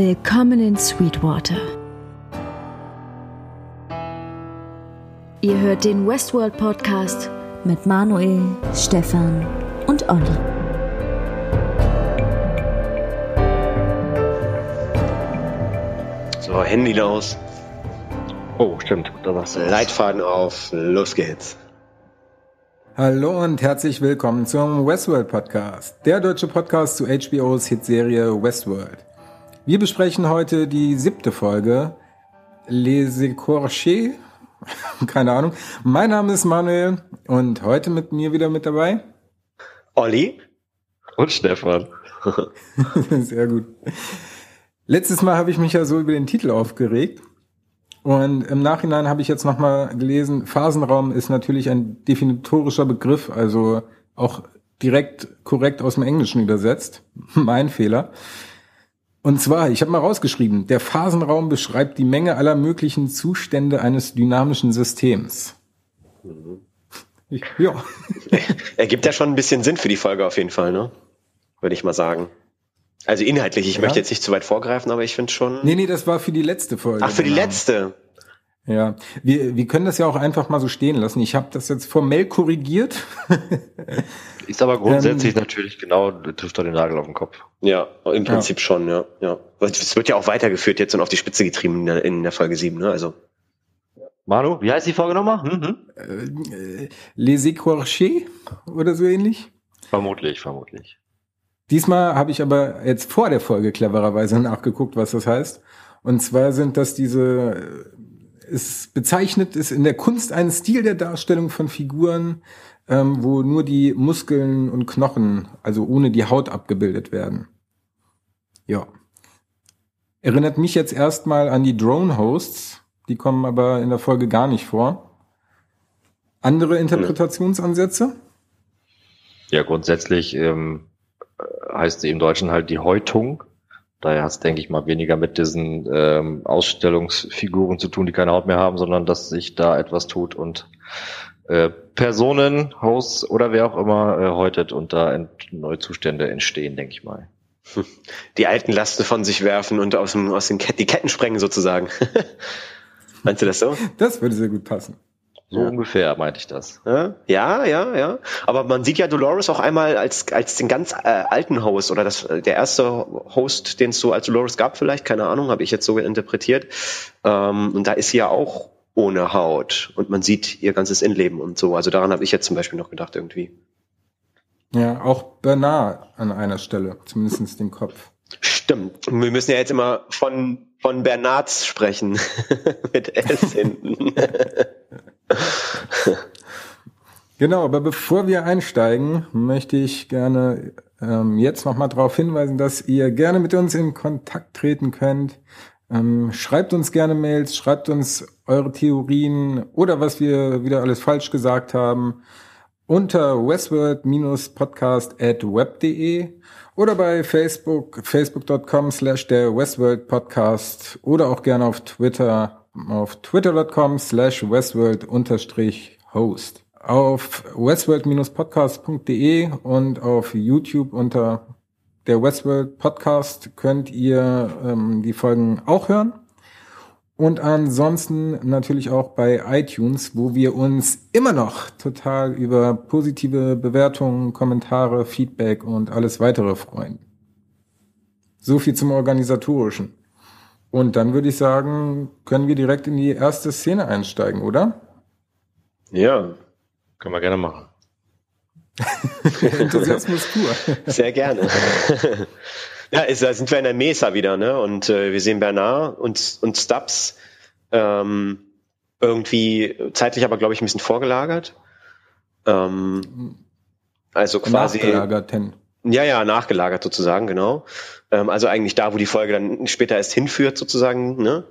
Willkommen in Sweetwater. Ihr hört den Westworld Podcast mit Manuel, Stefan und Olli. So, Handy aus. Oh, stimmt. Da war's. Leitfaden auf. Los geht's. Hallo und herzlich willkommen zum Westworld Podcast, der deutsche Podcast zu HBOs Hitserie Westworld. Wir besprechen heute die siebte Folge, Les Écorchés. Keine Ahnung. Mein Name ist Manuel und heute mit mir wieder mit dabei. Olli. Und Stefan. Sehr gut. Letztes Mal habe ich mich ja so über den Titel aufgeregt. Und im Nachhinein habe ich jetzt nochmal gelesen, Phasenraum ist natürlich ein definitorischer Begriff, also auch direkt korrekt aus dem Englischen übersetzt. mein Fehler. Und zwar, ich habe mal rausgeschrieben, der Phasenraum beschreibt die Menge aller möglichen Zustände eines dynamischen Systems. Mhm. Ja. Ergibt ja schon ein bisschen Sinn für die Folge auf jeden Fall, ne? Würde ich mal sagen. Also inhaltlich, ich ja. möchte jetzt nicht zu weit vorgreifen, aber ich finde schon. Nee, nee, das war für die letzte Folge. Ach, für die genau. letzte. Ja, wir, wir können das ja auch einfach mal so stehen lassen. Ich habe das jetzt formell korrigiert. Ist aber grundsätzlich ähm, natürlich genau, trifft doch den Nagel auf den Kopf. Ja, im Prinzip ja. schon, ja. ja. Es wird ja auch weitergeführt jetzt und auf die Spitze getrieben in der, in der Folge 7, ne? Also. Manu, wie heißt die Folge nochmal? Hm, hm? Äh, Les Écorchés oder so ähnlich? Vermutlich, vermutlich. Diesmal habe ich aber jetzt vor der Folge clevererweise nachgeguckt, was das heißt. Und zwar sind das diese es bezeichnet ist in der Kunst einen Stil der Darstellung von Figuren, ähm, wo nur die Muskeln und Knochen, also ohne die Haut abgebildet werden. Ja. Erinnert mich jetzt erstmal an die Drone-Hosts, die kommen aber in der Folge gar nicht vor. Andere Interpretationsansätze? Ja, grundsätzlich ähm, heißt sie im Deutschen halt die Häutung. Daher hat es, denke ich mal, weniger mit diesen ähm, Ausstellungsfiguren zu tun, die keine Haut mehr haben, sondern dass sich da etwas tut und äh, Personen, Hosts oder wer auch immer äh, häutet und da neue Zustände entstehen, denke ich mal. Die alten Lasten von sich werfen und aus, dem, aus den Ket die Ketten sprengen sozusagen. Meinst du das so? Das würde sehr gut passen. So ja. ungefähr meinte ich das. Ja, ja, ja. Aber man sieht ja Dolores auch einmal als, als den ganz äh, alten Host oder das, der erste Host, den es so als Dolores gab, vielleicht, keine Ahnung, habe ich jetzt so interpretiert. Ähm, und da ist sie ja auch ohne Haut und man sieht ihr ganzes Innenleben und so. Also daran habe ich jetzt zum Beispiel noch gedacht irgendwie. Ja, auch Bernard an einer Stelle, zumindest den Kopf. Stimmt. Wir müssen ja jetzt immer von, von Bernards sprechen. Mit S hinten. genau, aber bevor wir einsteigen, möchte ich gerne ähm, jetzt nochmal darauf hinweisen, dass ihr gerne mit uns in Kontakt treten könnt. Ähm, schreibt uns gerne Mails, schreibt uns eure Theorien oder was wir wieder alles falsch gesagt haben unter westworld-podcast at web.de oder bei Facebook, facebook.com slash der Westworld Podcast oder auch gerne auf Twitter auf twitter.com slash westworld-host. Auf westworld-podcast.de und auf YouTube unter der Westworld Podcast könnt ihr ähm, die Folgen auch hören. Und ansonsten natürlich auch bei iTunes, wo wir uns immer noch total über positive Bewertungen, Kommentare, Feedback und alles weitere freuen. So viel zum Organisatorischen. Und dann würde ich sagen, können wir direkt in die erste Szene einsteigen, oder? Ja, können wir gerne machen. Enthusiasmus pur. Sehr gerne. ja, ist, da sind wir in der Mesa wieder, ne? Und äh, wir sehen Bernard und, und Stubbs ähm, irgendwie zeitlich aber, glaube ich, ein bisschen vorgelagert. Ähm, also quasi. Nachgelagert, ja, ja, nachgelagert sozusagen, genau. Ähm, also eigentlich da, wo die Folge dann später erst hinführt, sozusagen, ne?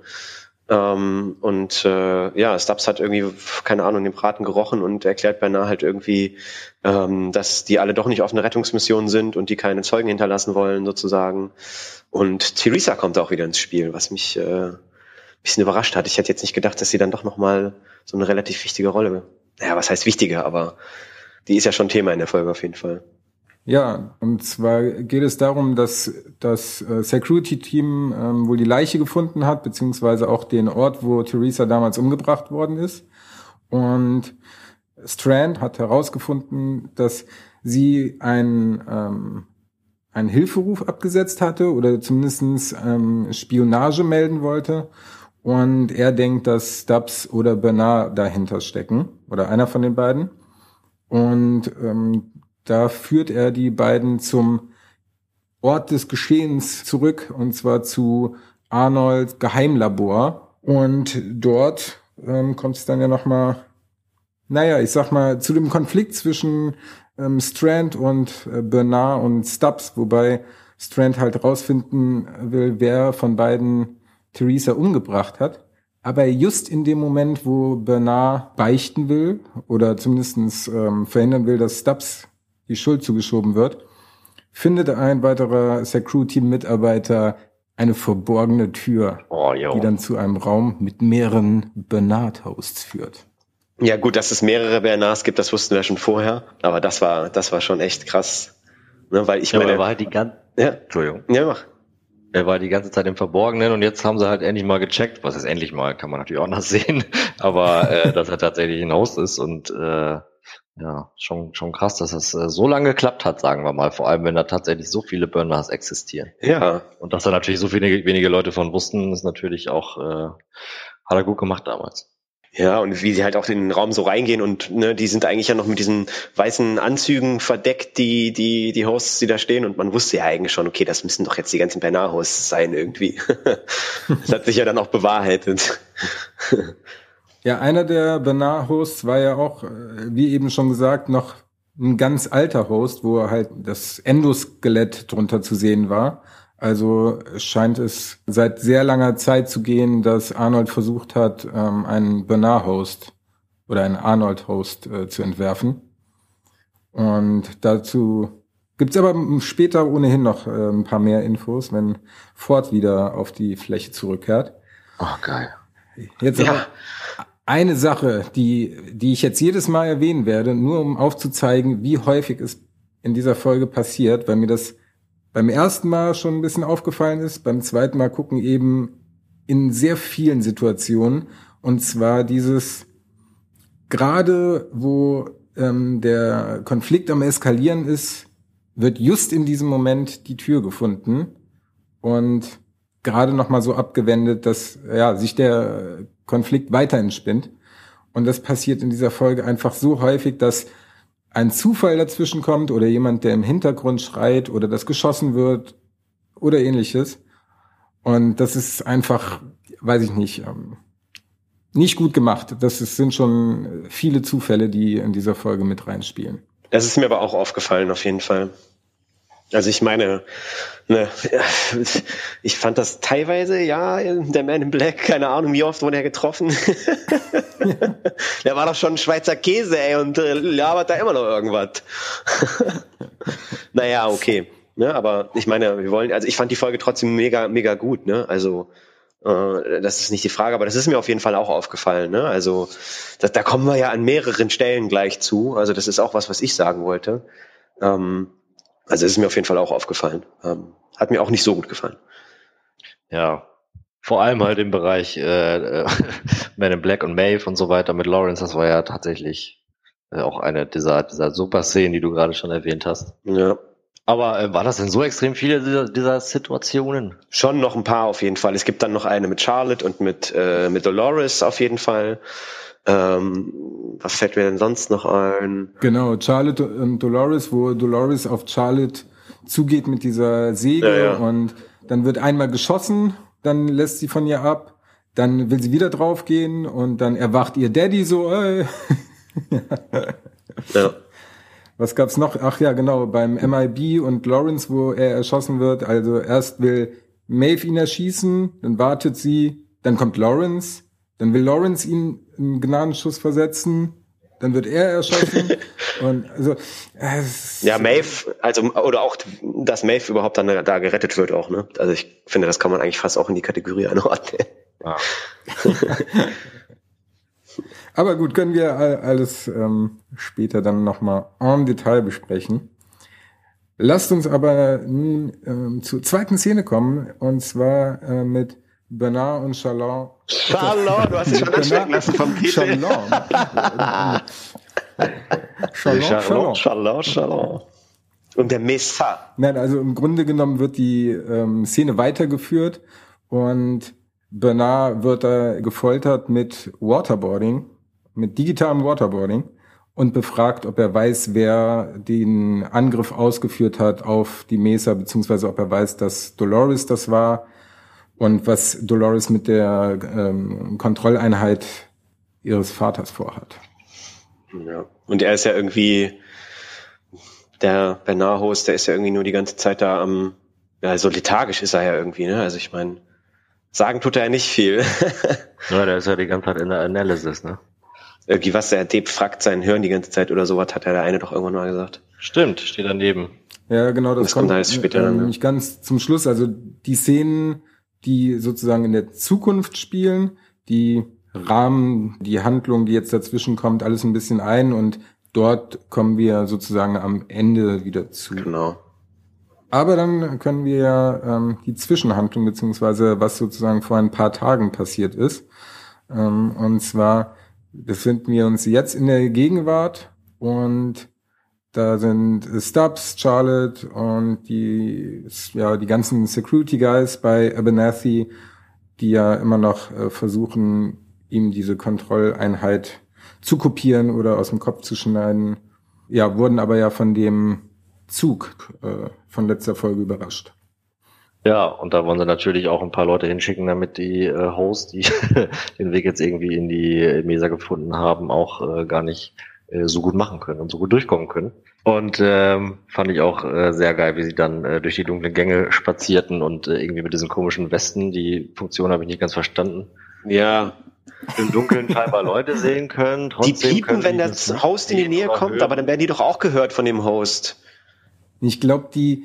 Ähm, und äh, ja, Stubbs hat irgendwie, keine Ahnung, den Braten gerochen und erklärt beinahe halt irgendwie, ähm, dass die alle doch nicht auf einer Rettungsmission sind und die keine Zeugen hinterlassen wollen, sozusagen. Und Theresa kommt auch wieder ins Spiel, was mich äh, ein bisschen überrascht hat. Ich hätte jetzt nicht gedacht, dass sie dann doch nochmal so eine relativ wichtige Rolle. Naja, was heißt wichtige, aber die ist ja schon Thema in der Folge auf jeden Fall. Ja, und zwar geht es darum, dass das äh, Security-Team ähm, wohl die Leiche gefunden hat, beziehungsweise auch den Ort, wo Theresa damals umgebracht worden ist. Und Strand hat herausgefunden, dass sie einen, ähm, einen Hilferuf abgesetzt hatte oder zumindestens ähm, Spionage melden wollte. Und er denkt, dass Stubbs oder Bernard dahinter stecken oder einer von den beiden. Und ähm, da führt er die beiden zum Ort des Geschehens zurück und zwar zu Arnolds Geheimlabor. Und dort ähm, kommt es dann ja nochmal, naja, ich sag mal, zu dem Konflikt zwischen ähm, Strand und äh, Bernard und Stubbs, wobei Strand halt rausfinden will, wer von beiden Theresa umgebracht hat. Aber just in dem Moment, wo Bernard beichten will oder zumindestens ähm, verhindern will, dass Stubbs die Schuld zugeschoben wird, findet ein weiterer Security-Mitarbeiter eine verborgene Tür, Oh, die dann zu einem Raum mit mehreren Bernard-Hosts führt. Ja, gut, dass es mehrere Bernards gibt, das wussten wir schon vorher. Aber das war, das war schon echt krass. Ne, weil ich Ja, meine, er war halt die ganze, ja, Entschuldigung, ja, mach. er war die ganze Zeit im Verborgenen und jetzt haben sie halt endlich mal gecheckt, was ist endlich mal, kann man natürlich auch noch sehen, aber äh, dass er tatsächlich ein Host ist und äh, ja, schon, schon krass, dass das äh, so lange geklappt hat, sagen wir mal, vor allem wenn da tatsächlich so viele Burners existieren. Ja, Und dass da natürlich so viele, wenige Leute von wussten, ist natürlich auch, äh, hat er gut gemacht damals. Ja, und wie sie halt auch in den Raum so reingehen und ne, die sind eigentlich ja noch mit diesen weißen Anzügen verdeckt, die, die, die Hosts, die da stehen. Und man wusste ja eigentlich schon, okay, das müssen doch jetzt die ganzen Bernard-Hosts sein irgendwie. das hat sich ja dann auch bewahrheitet. Ja, einer der Bernard-Hosts war ja auch, äh, wie eben schon gesagt, noch ein ganz alter Host, wo halt das Endoskelett drunter zu sehen war. Also scheint es seit sehr langer Zeit zu gehen, dass Arnold versucht hat, ähm, einen Bernard-Host oder einen Arnold-Host äh, zu entwerfen. Und dazu gibt's aber später ohnehin noch äh, ein paar mehr Infos, wenn Ford wieder auf die Fläche zurückkehrt. Oh, geil. Jetzt Ja. eine Sache, die, die ich jetzt jedes Mal erwähnen werde, nur um aufzuzeigen, wie häufig es in dieser Folge passiert, weil mir das beim ersten Mal schon ein bisschen aufgefallen ist, beim zweiten Mal gucken eben in sehr vielen Situationen. Und zwar dieses, gerade wo ähm, der Konflikt am Eskalieren ist, wird just in diesem Moment die Tür gefunden und gerade noch mal so abgewendet, dass ja sich der Konflikt weiter entspinnt. Und das passiert in dieser Folge einfach so häufig, dass ein Zufall dazwischen kommt oder jemand, der im Hintergrund schreit oder das geschossen wird oder ähnliches. Und das ist einfach, weiß ich nicht, ähm, nicht gut gemacht. Das sind schon viele Zufälle, die in dieser Folge mit reinspielen. Das ist mir aber auch aufgefallen, auf jeden Fall. Also ich meine, ne, ich fand das teilweise, ja, der Man in Black, keine Ahnung, wie oft wurde er getroffen. der war doch schon ein Schweizer Käse, ey, und äh, labert da immer noch irgendwas. naja, okay. Ne, aber ich meine, wir wollen, also ich fand die Folge trotzdem mega, mega gut, ne? Also äh, das ist nicht die Frage, aber das ist mir auf jeden Fall auch aufgefallen. Ne? Also da, da kommen wir ja an mehreren Stellen gleich zu. Also das ist auch was, was ich sagen wollte. Ähm, also das ist mir auf jeden Fall auch aufgefallen. Ähm, hat mir auch nicht so gut gefallen. Ja, vor allem halt im Bereich äh, äh, Man in Black und Maeve und so weiter mit Lawrence, das war ja tatsächlich äh, auch eine dieser, dieser super Szenen, die du gerade schon erwähnt hast. Ja. Aber äh, war das denn so extrem viele dieser, dieser Situationen? Schon noch ein paar auf jeden Fall. Es gibt dann noch eine mit Charlotte und mit, äh, mit Dolores auf jeden Fall. Ähm, was fällt mir denn sonst noch ein? Genau, Charlotte und Dolores, wo Dolores auf Charlotte zugeht mit dieser Säge Ja, ja. und dann wird einmal geschossen, dann lässt sie von ihr ab, dann will sie wieder draufgehen und dann erwacht ihr Daddy so, ey. Ja. Was gab's noch? Ach ja, genau, beim MIB und Lawrence, wo er erschossen wird. Also erst will Maeve ihn erschießen, dann wartet sie, dann kommt Lawrence, dann will Lawrence ihn einen Gnadenschuss versetzen, dann wird er erschossen und also es, Ja, Maeve, also oder auch, dass Maeve überhaupt dann da gerettet wird auch, ne? Also ich finde, das kann man eigentlich fast auch in die Kategorie einordnen. Ja. Aber gut, können wir all- alles ähm, später dann nochmal en Detail besprechen. Lasst uns aber nun ähm, zur zweiten Szene kommen, und zwar äh, mit Bernard und Charlon. Charlon, du hast dich schon anstecken lassen vom Titel. Charlon. Charlon, Charlon. Charlon, Charlon. Und der Messa. Nein, also im Grunde genommen wird die ähm, Szene weitergeführt und Bernard wird da gefoltert mit Waterboarding, mit digitalem Waterboarding und befragt, ob er weiß, wer den Angriff ausgeführt hat auf die Mesa, beziehungsweise ob er weiß, dass Dolores das war und was Dolores mit der ähm, Kontrolleinheit ihres Vaters vorhat. Ja. Und er ist ja irgendwie, der Bernard-Host, der ist ja irgendwie nur die ganze Zeit da am, ja, so lethargisch ist er ja irgendwie, ne? Also ich meine, sagen tut er ja nicht viel. ja, der ist ja die ganze Zeit in der Analysis, ne? Irgendwie was, er defragt sein Hirn die ganze Zeit oder sowas, hat er der eine doch irgendwann mal gesagt. Stimmt, steht daneben. Ja, genau, das, das kommt, kommt später dann, äh, nicht ganz zum Schluss. Also die Szenen, die sozusagen in der Zukunft spielen, die Rahmen, die Handlung, die jetzt dazwischen kommt, alles ein bisschen ein und dort kommen wir sozusagen am Ende wieder zu. Genau. Aber dann können wir ja ähm, die Zwischenhandlung beziehungsweise was sozusagen vor ein paar Tagen passiert ist. Ähm, und zwar befinden wir uns jetzt in der Gegenwart und da sind Stubbs, Charlotte und die, ja, die ganzen Security Guys bei Abernathy, die ja immer noch äh, versuchen, ihm diese Kontrolleinheit zu kopieren oder aus dem Kopf zu schneiden. Ja, wurden aber ja von dem Zug äh, von letzter Folge überrascht. Ja, und da wollen sie natürlich auch ein paar Leute hinschicken, damit die äh, Hosts, die den Weg jetzt irgendwie in die Mesa gefunden haben, auch äh, gar nicht so gut machen können und so gut durchkommen können. Und ähm, fand ich auch äh, sehr geil, wie sie dann äh, durch die dunklen Gänge spazierten und äh, irgendwie mit diesen komischen Westen, die Funktion habe ich nicht ganz verstanden. Ja. Im Dunkeln scheinbar Leute sehen können. die piepen, wenn das Host in die Nähe kommt, hören. aber dann werden die doch auch gehört von dem Host. Ich glaube, die,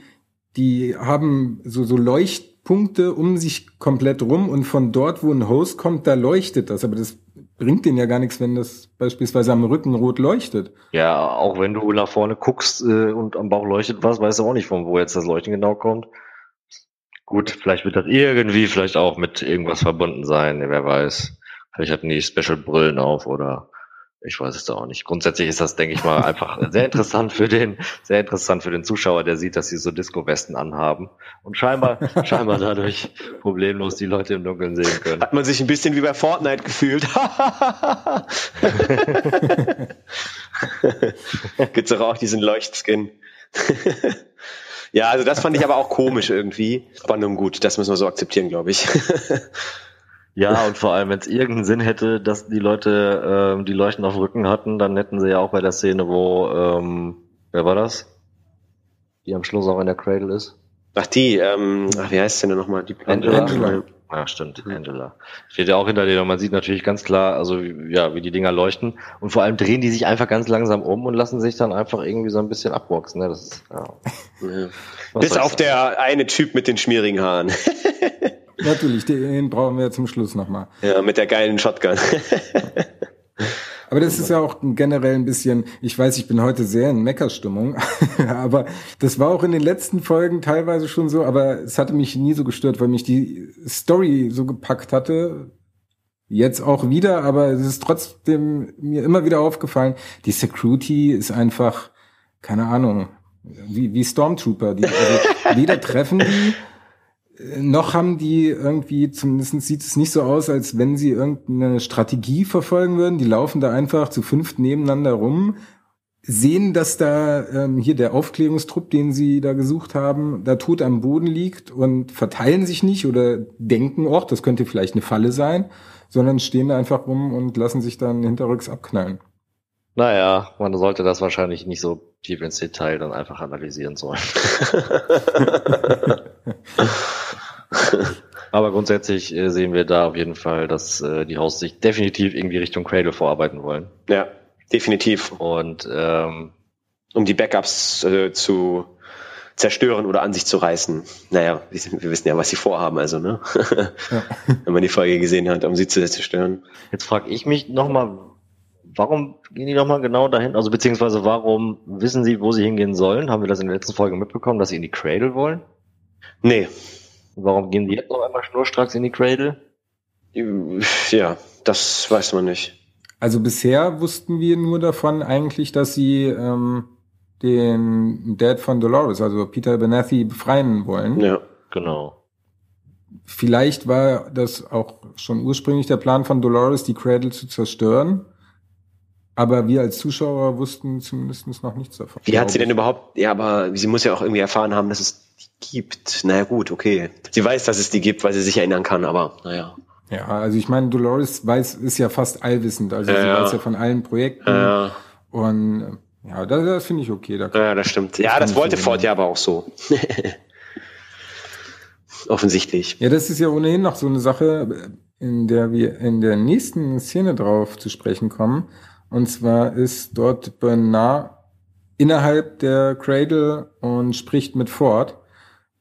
die haben so, so Leuchtpunkte um sich komplett rum und von dort, wo ein Host kommt, da leuchtet das. Aber das bringt denen ja gar nichts, wenn das beispielsweise am Rücken rot leuchtet. Ja, auch wenn du nach vorne guckst äh, und am Bauch leuchtet was, weißt du auch nicht, von wo jetzt das Leuchten genau kommt. Gut, vielleicht wird das irgendwie vielleicht auch mit irgendwas verbunden sein, wer weiß. Vielleicht hatten die Special Brillen auf oder ich weiß es auch nicht. Grundsätzlich ist das, denke ich mal, einfach sehr interessant für den, sehr interessant für den Zuschauer, der sieht, dass sie so Disco-Westen anhaben und scheinbar, scheinbar dadurch problemlos die Leute im Dunkeln sehen können. Hat man sich ein bisschen wie bei Fortnite gefühlt. Gibt's doch auch diesen Leuchtskin. ja, also das fand ich aber auch komisch irgendwie. Aber nun gut, das müssen wir so akzeptieren, glaube ich. Ja, und vor allem, wenn es irgendeinen Sinn hätte, dass die Leute ähm, die Leuchten auf dem Rücken hatten, dann hätten sie ja auch bei der Szene, wo, ähm, wer war das? Die am Schluss auch in der Cradle ist. Ach, die, ähm, ach, wie heißt sie denn nochmal? Die Angela. Angela. Ja, stimmt, Angela. Steht ja auch hinter denen und man sieht natürlich ganz klar, also ja, wie die Dinger leuchten und vor allem drehen die sich einfach ganz langsam um und lassen sich dann einfach irgendwie so ein bisschen abboxen. Ne? Das ist, ja. ja. Bis auf der eine Typ mit den schmierigen Haaren. Natürlich, den brauchen wir zum Schluss nochmal. Ja, mit der geilen Shotgun. Aber das ist ja auch generell ein bisschen, ich weiß, ich bin heute sehr in Meckerstimmung, aber das war auch in den letzten Folgen teilweise schon so, aber es hatte mich nie so gestört, weil mich die Story so gepackt hatte. Jetzt auch wieder, aber es ist trotzdem mir immer wieder aufgefallen, die Security ist einfach, keine Ahnung, wie, wie Stormtrooper. Die, also weder treffen die, noch haben die irgendwie, zumindest sieht es nicht so aus, als wenn sie irgendeine Strategie verfolgen würden. Die laufen da einfach zu fünft nebeneinander rum, sehen, dass da ähm, hier der Aufklärungstrupp, den sie da gesucht haben, da tot am Boden liegt und verteilen sich nicht oder denken, oh, das könnte vielleicht eine Falle sein, sondern stehen da einfach rum und lassen sich dann hinterrücks abknallen. Naja, man sollte das wahrscheinlich nicht so tief ins Detail dann einfach analysieren sollen. Aber grundsätzlich äh, sehen wir da auf jeden Fall, dass äh, die Haus sich definitiv irgendwie Richtung Cradle vorarbeiten wollen. Ja, definitiv. Und ähm, um die Backups äh, zu zerstören oder an sich zu reißen. Naja, wir wissen ja, was sie vorhaben, also, ne? Ja. Wenn man die Folge gesehen hat, um sie zu zerstören. Jetzt frage ich mich nochmal, warum gehen die nochmal genau dahin? Also beziehungsweise warum wissen sie, wo sie hingehen sollen? Haben wir das in der letzten Folge mitbekommen, dass sie in die Cradle wollen? Nee. Warum gehen die jetzt noch einmal schnurstracks in die Cradle? Ja, das weiß man nicht. Also bisher wussten wir nur davon eigentlich, dass sie ähm, den Dad von Dolores, also Peter Benethi, befreien wollen. Ja. Genau. Vielleicht war das auch schon ursprünglich der Plan von Dolores, die Cradle zu zerstören. Aber wir als Zuschauer wussten zumindest noch nichts davon. Wie hat sie denn überhaupt, ja, aber sie muss ja auch irgendwie erfahren haben, dass es die gibt. Naja, gut, okay. Sie weiß, dass es die gibt, weil sie sich erinnern kann, aber naja. Ja, also ich meine, Dolores weiß, ist ja fast allwissend. Also Ja, sie weiß ja von allen Projekten. Ja, Und äh, ja, das, das finde ich okay. Da ja, das stimmt. Ja, das ich wollte so Ford sehen. ja aber auch so. Offensichtlich. Ja, das ist ja ohnehin noch so eine Sache, in der wir in der nächsten Szene drauf zu sprechen kommen. Und zwar ist dort Bernard innerhalb der Cradle und spricht mit Ford.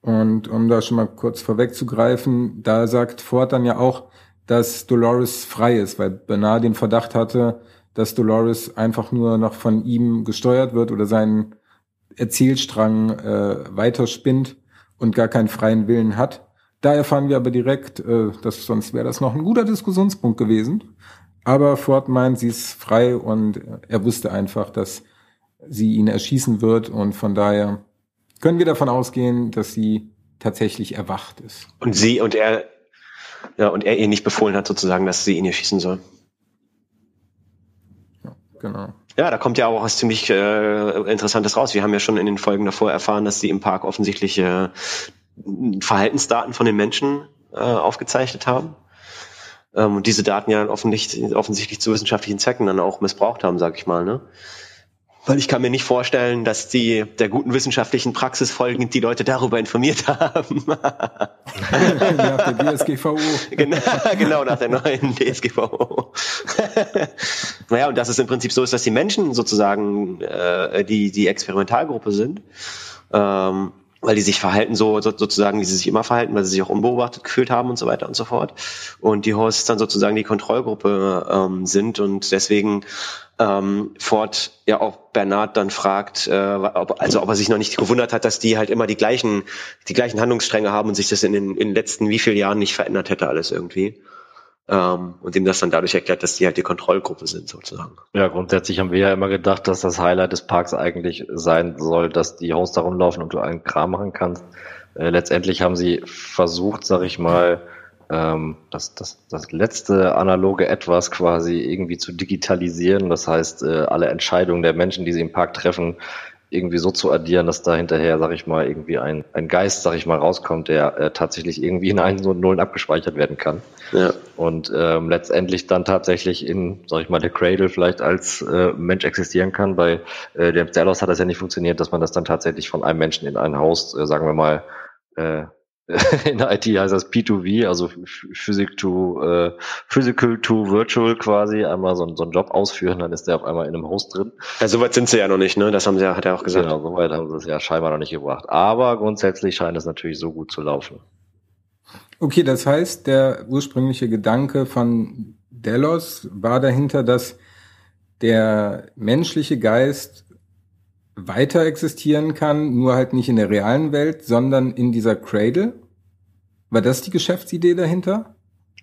Und um da schon mal kurz vorwegzugreifen, da sagt Ford dann ja auch, dass Dolores frei ist, weil Bernard den Verdacht hatte, dass Dolores einfach nur noch von ihm gesteuert wird oder seinen Erzählstrang äh, weiterspinnt und gar keinen freien Willen hat. Da erfahren wir aber direkt, äh, dass sonst wäre das noch ein guter Diskussionspunkt gewesen. Aber Ford meint, sie ist frei und er wusste einfach, dass sie ihn erschießen wird und von daher können wir davon ausgehen, dass sie tatsächlich erwacht ist. Und sie und er, ja, und er ihr nicht befohlen hat, sozusagen, dass sie ihn hier schießen soll. Ja, genau. Ja, da kommt ja auch was ziemlich äh, Interessantes raus. Wir haben ja schon in den Folgen davor erfahren, dass sie im Park offensichtlich äh, Verhaltensdaten von den Menschen äh, aufgezeichnet haben. Ähm, und diese Daten ja dann offensichtlich, offensichtlich zu wissenschaftlichen Zwecken dann auch missbraucht haben, sag ich mal. Ne? Weil ich kann mir nicht vorstellen, dass die der guten wissenschaftlichen Praxis folgend die Leute darüber informiert haben. Nach der DSGVO. genau, genau, nach der neuen DSGVO. naja, und dass es im Prinzip so ist, dass die Menschen sozusagen äh, die, die Experimentalgruppe sind, ähm, weil die sich verhalten so, so sozusagen, wie sie sich immer verhalten, weil sie sich auch unbeobachtet gefühlt haben und so weiter und so fort. Und die Hosts dann sozusagen die Kontrollgruppe ähm, sind und deswegen ähm, Ford ja auch Bernard dann fragt, äh, ob, also ob er sich noch nicht gewundert hat, dass die halt immer die gleichen, die gleichen Handlungsstränge haben und sich das in den, in den letzten wie vielen Jahren nicht verändert hätte alles irgendwie. Ähm, und ihm das dann dadurch erklärt, dass die halt die Kontrollgruppe sind sozusagen. Ja, grundsätzlich haben wir ja immer gedacht, dass das Highlight des Parks eigentlich sein soll, dass die Hosts da rumlaufen und du einen Kram machen kannst. Äh, letztendlich haben sie versucht, sag ich mal, ähm, das, das, das letzte analoge Etwas quasi irgendwie zu digitalisieren. Das heißt, äh, alle Entscheidungen der Menschen, die sie im Park treffen, irgendwie so zu addieren, dass da hinterher, sag ich mal, irgendwie ein, ein Geist, sag ich mal, rauskommt, der äh, tatsächlich irgendwie in Einsen und Nullen abgespeichert werden kann Ja. und ähm, letztendlich dann tatsächlich in, sag ich mal, der Cradle vielleicht als äh, Mensch existieren kann. Bei äh, dem Stelos hat das ja nicht funktioniert, dass man das dann tatsächlich von einem Menschen in ein Haus, äh, sagen wir mal, äh, in der IT heißt das P2V, also Ph- Physik to, äh, Physical to Virtual quasi, einmal so, einen- so einen Job ausführen, dann ist der auf einmal in einem Host drin. ja, soweit sind sie ja noch nicht, ne? Das haben sie ja, hat er auch gesagt. Genau, soweit haben sie es ja scheinbar noch nicht gebracht. Aber grundsätzlich scheint es natürlich so gut zu laufen. Okay, das heißt, der ursprüngliche Gedanke von Delos war dahinter, dass der menschliche Geist weiter existieren kann, nur halt nicht in der realen Welt, sondern in dieser Cradle. War das die Geschäftsidee dahinter?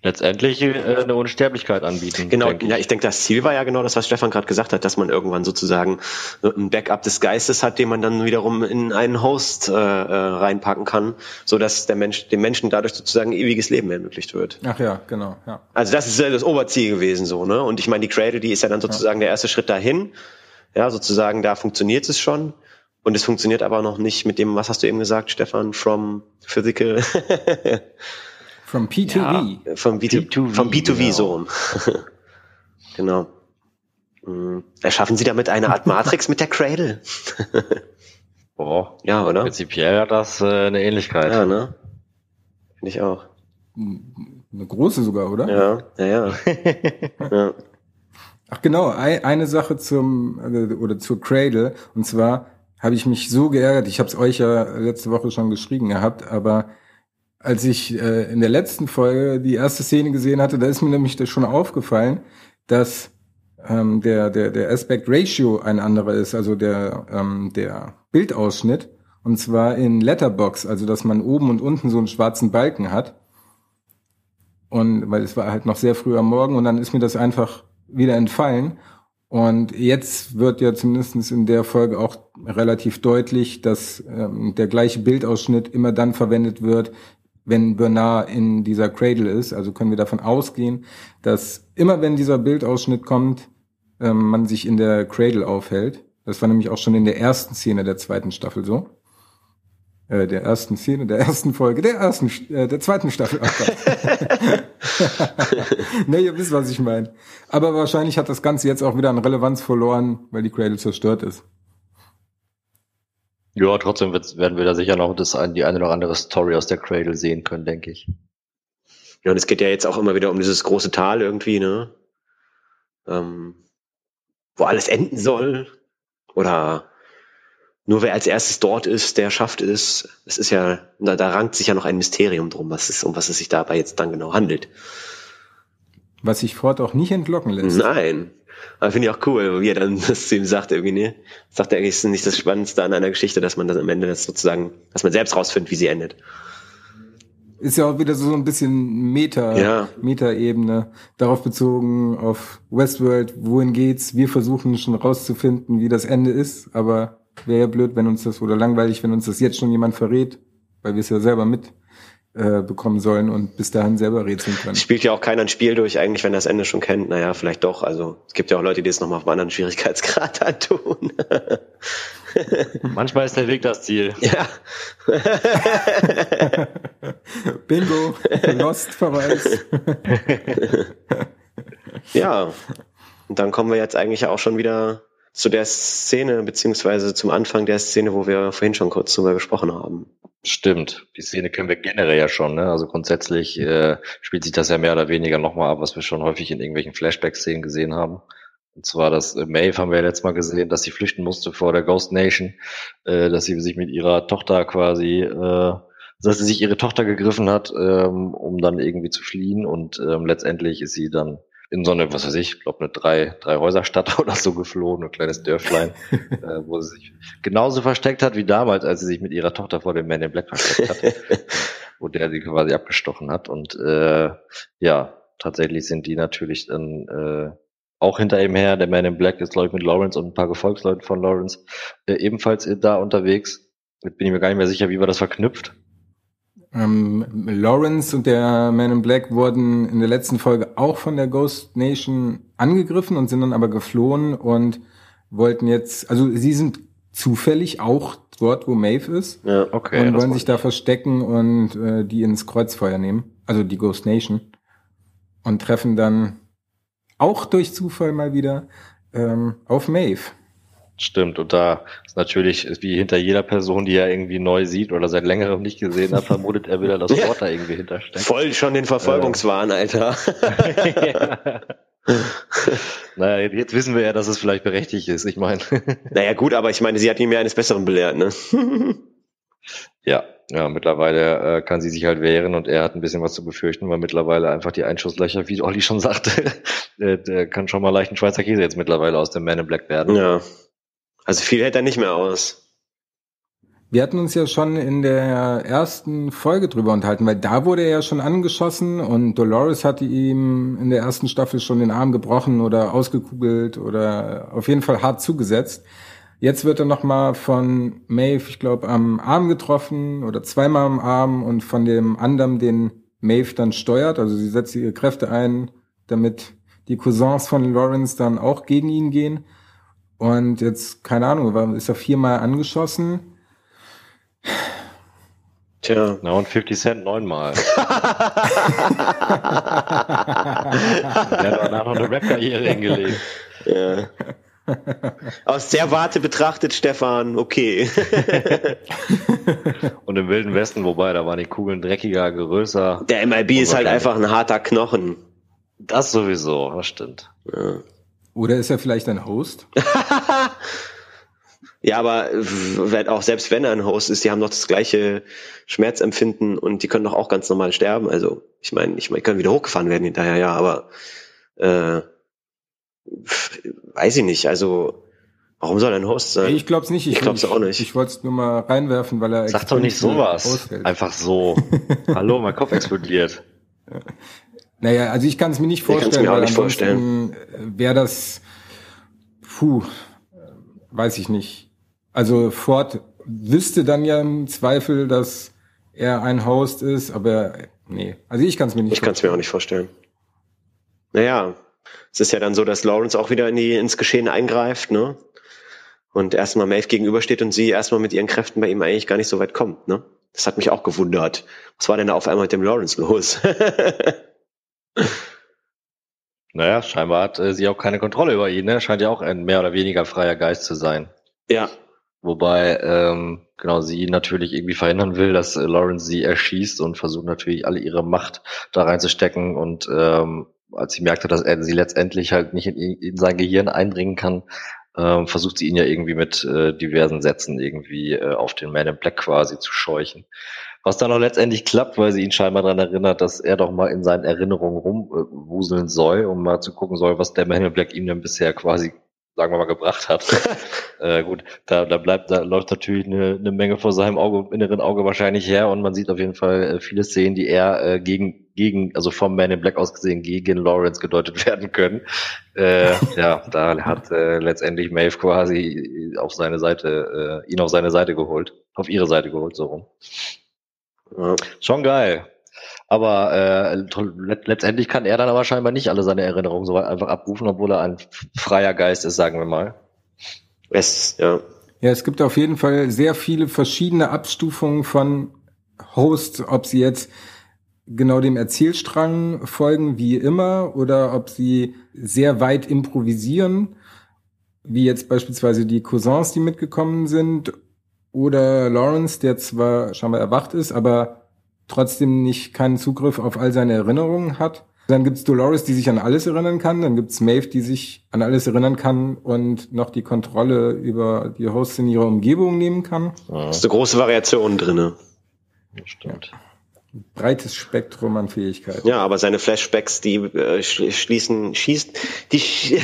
Letztendlich äh, eine Unsterblichkeit anbieten. Genau, denke ich. ja, ich denke, das Ziel war ja genau das, was Stefan gerade gesagt hat, dass man irgendwann sozusagen ein Backup des Geistes hat, den man dann wiederum in einen Host äh, äh, reinpacken kann, so dass der Mensch, dem Menschen dadurch sozusagen ewiges Leben ermöglicht wird. Ach ja, genau, ja. Also das ist ja das Oberziel gewesen, so, ne? Und ich meine, die Cradle, die ist ja dann sozusagen der erste Schritt dahin. Ja, sozusagen, da funktioniert es schon. Und es funktioniert aber noch nicht mit dem, was hast du eben gesagt, Stefan, from physical, From P2V. vom, B2, B2V, vom B2V genau. Sohn. genau. Mhm. Erschaffen Sie damit eine Art Matrix mit der Cradle? Boah, Ja, oder? prinzipiell hat das äh, eine Ähnlichkeit. Ja, ne? Finde ich auch. Eine große sogar, oder? Ja, ja, ja. ja. Ach genau, ei- eine Sache zum äh, oder zur Cradle und zwar habe ich mich so geärgert. Ich habe es euch ja letzte Woche schon geschrieben gehabt, aber als ich äh, in der letzten Folge die erste Szene gesehen hatte, da ist mir nämlich das schon aufgefallen, dass ähm, der, der, der Aspect Ratio ein anderer ist, also der, ähm, der Bildausschnitt. Und zwar in Letterbox, also dass man oben und unten so einen schwarzen Balken hat. Und weil es war halt noch sehr früh am Morgen und dann ist mir das einfach wieder entfallen. Und jetzt wird ja zumindest in der Folge auch relativ deutlich, dass ähm, der gleiche Bildausschnitt immer dann verwendet wird, wenn Bernard in dieser Cradle ist. Also können wir davon ausgehen, dass immer wenn dieser Bildausschnitt kommt, ähm, man sich in der Cradle aufhält. Das war nämlich auch schon in der ersten Szene der zweiten Staffel so. Äh, der ersten Szene, der ersten Folge, der ersten, äh, der zweiten Staffel. ne, ihr wisst, was ich meine. Aber wahrscheinlich hat das Ganze jetzt auch wieder an Relevanz verloren, weil die Cradle zerstört ist. Ja, trotzdem werden wir da sicher noch das, die eine oder andere Story aus der Cradle sehen können, denke ich. Ja, und es geht ja jetzt auch immer wieder um dieses große Tal irgendwie, ne? Ähm, wo alles enden soll. Oder nur wer als erstes dort ist, der schafft es. Es ist ja, da, da rankt sich ja noch ein Mysterium drum, was es, um was es sich dabei jetzt dann genau handelt. Was sich Ford auch nicht entlocken lässt. Nein. Aber finde ich auch cool, wie er dann das zu ihm sagt, irgendwie, ne? Sagt er eigentlich, ist nicht das Spannendste an einer Geschichte, dass man das am Ende das sozusagen, dass man selbst rausfindet, wie sie endet. Ist ja auch wieder so ein bisschen Meta, Ja. Meta-Ebene, darauf bezogen auf Westworld, wohin geht's? Wir versuchen schon rauszufinden, wie das Ende ist, aber wäre ja blöd, wenn uns das, oder langweilig, wenn uns das jetzt schon jemand verrät, weil wir es ja selber mit äh, bekommen sollen und bis dahin selber rätseln können. Spielt ja auch keiner ein Spiel durch, eigentlich, wenn er das Ende schon kennt. Naja, vielleicht doch. Also, es gibt ja auch Leute, die es nochmal auf einem anderen Schwierigkeitsgrad antun. Manchmal ist der Weg das Ziel. ja. Bingo, Lost-Verweis. Ja. Und dann kommen wir jetzt eigentlich auch schon wieder zu der Szene, beziehungsweise zum Anfang der Szene, wo wir vorhin schon kurz drüber gesprochen haben. Stimmt. Die Szene kennen wir generell ja schon. Ne? Also grundsätzlich äh, spielt sich das ja mehr oder weniger nochmal ab, was wir schon häufig in irgendwelchen Flashback-Szenen gesehen haben. Und zwar das äh, Maeve haben wir ja letztes Mal gesehen, dass sie flüchten musste vor der Ghost Nation, äh, dass sie sich mit ihrer Tochter quasi, äh, dass sie sich ihre Tochter gegriffen hat, ähm, um dann irgendwie zu fliehen und ähm, letztendlich ist sie dann in so eine, was weiß ich, glaube eine drei, drei Häuserstadt oder so geflohen, ein kleines Dörflein, äh, wo sie sich genauso versteckt hat wie damals, als sie sich mit ihrer Tochter vor dem Man in Black versteckt hat, wo der sie quasi abgestochen hat. Und äh, ja, tatsächlich sind die natürlich dann äh, auch hinter ihm her. Der Man in Black ist, glaube ich, mit Lawrence und ein paar Gefolgsleuten von Lawrence äh, ebenfalls da unterwegs. Jetzt bin ich mir gar nicht mehr sicher, wie war das verknüpft. Ähm, Lawrence und der Man in Black wurden in der letzten Folge auch von der Ghost Nation angegriffen und sind dann aber geflohen und wollten jetzt, also sie sind zufällig auch dort, wo Maeve ist Ja. Okay. und wollen sich da verstecken und äh, die ins Kreuzfeuer nehmen, also die Ghost Nation und treffen dann auch durch Zufall mal wieder ähm, auf Maeve. Stimmt, und da ist natürlich, wie hinter jeder Person, die er irgendwie neu sieht oder seit längerem nicht gesehen hat, vermutet er wieder, dass. Ford da irgendwie hintersteckt. Voll schon den Verfolgungswahn, Alter. ja. naja, jetzt wissen wir ja, dass es vielleicht berechtigt ist. Ich meine, naja, gut, aber ich meine, sie hat ihn mir eines Besseren belehrt, ne? ja, ja, mittlerweile äh, kann sie sich halt wehren und er hat ein bisschen was zu befürchten, weil mittlerweile einfach die Einschusslöcher, wie Olli schon sagte, der, der kann schon mal leicht ein Schweizer Käse jetzt mittlerweile aus dem Man in Black werden. ja. Also viel hält er nicht mehr aus. Wir hatten uns ja schon in der ersten Folge drüber unterhalten, weil da wurde er ja schon angeschossen und Dolores hatte ihm in der ersten Staffel schon den Arm gebrochen oder ausgekugelt oder auf jeden Fall hart zugesetzt. Jetzt wird er nochmal von Maeve, ich glaube, am Arm getroffen oder zweimal am Arm und von dem anderen, den Maeve dann steuert. Also sie setzt ihre Kräfte ein, damit die Cousins von Lawrence dann auch gegen ihn gehen. Und jetzt, keine Ahnung, war- ist er viermal angeschossen. Tja. Na und 50 Cent neunmal. Der hat danach noch eine Rap-Karriere hingelegt. Ja. Aus der Warte betrachtet, Stefan, okay. Und im Wilden Westen, wobei, da waren die Kugeln dreckiger, größer. Der MIB ist halt einfach ein harter Knochen. Das sowieso, das stimmt. Ja. Oder ist er vielleicht ein Host? Ja, aber wenn, auch selbst wenn er ein Host ist, die haben doch das gleiche Schmerzempfinden und die können doch auch ganz normal sterben. Also ich meine, ich meine, die können wieder hochgefahren werden hinterher, ja, aber äh, weiß ich nicht. Also warum soll ein Host sein? Ich glaube es nicht. Ich, ich glaube es auch nicht. Ich wollte es nur mal reinwerfen, weil er. Sag doch nicht sowas. Einfach so. Hallo, mein Kopf explodiert. Naja, also ich kann es mir nicht vorstellen. Ich kann es mir auch nicht vorstellen. Wäre das, puh, weiß ich nicht. Also Ford wüsste dann ja im Zweifel, dass er ein Host ist, aber nee. Also ich kann es mir nicht Ich kann es mir auch nicht vorstellen. Naja, es ist ja dann so, dass Lawrence auch wieder in die, ins Geschehen eingreift, ne? Und erstmal Maeve gegenübersteht und sie erstmal mit ihren Kräften bei ihm eigentlich gar nicht so weit kommt, ne? Das hat mich auch gewundert. Was war denn da auf einmal mit dem Lawrence los? naja, scheinbar hat äh, sie auch keine Kontrolle über ihn, ne? Scheint ja auch ein mehr oder weniger freier Geist zu sein. Ja. Wobei, ähm, genau, sie natürlich irgendwie verhindern will, dass äh, Lawrence sie erschießt und versucht natürlich alle ihre Macht da reinzustecken und ähm, als sie merkte, dass er sie letztendlich halt nicht in, in sein Gehirn eindringen kann, ähm, versucht sie ihn ja irgendwie mit äh, diversen Sätzen irgendwie äh, auf den Man in Black quasi zu scheuchen. Was dann auch letztendlich klappt, weil sie ihn scheinbar daran erinnert, dass er doch mal in seinen Erinnerungen rumwuseln soll, um mal zu gucken soll, was der Man in Black ihm denn bisher quasi sagen wir mal, gebracht hat. äh, gut, da, da bleibt, da läuft natürlich eine, eine Menge vor seinem Auge, inneren Auge wahrscheinlich her und man sieht auf jeden Fall äh, viele Szenen, die er äh, gegen, gegen, also vom Man in Black aus gesehen, gegen Lawrence gedeutet werden können. Äh, ja, da hat äh, letztendlich Maeve quasi auf seine Seite, äh, ihn auf seine Seite geholt, auf ihre Seite geholt, so rum. Ja. Schon geil. Aber äh, letztendlich kann er dann aber scheinbar nicht alle seine Erinnerungen so einfach abrufen, obwohl er ein freier Geist ist, sagen wir mal. Es, ja. Ja, es gibt auf jeden Fall sehr viele verschiedene Abstufungen von Hosts, ob sie jetzt genau dem Erzählstrang folgen wie immer oder ob sie sehr weit improvisieren, wie jetzt beispielsweise die Cousins, die mitgekommen sind, oder Lawrence, der zwar scheinbar erwacht ist, aber trotzdem nicht keinen Zugriff auf all seine Erinnerungen hat. Dann gibt's Dolores, die sich an alles erinnern kann. Dann gibt's Maeve, die sich an alles erinnern kann und noch die Kontrolle über die Hosts in ihrer Umgebung nehmen kann. Da ist eine große Variation drinne. Stimmt. Breites Spektrum an Fähigkeiten. Ja, aber seine Flashbacks, die äh, schließen, schießt, die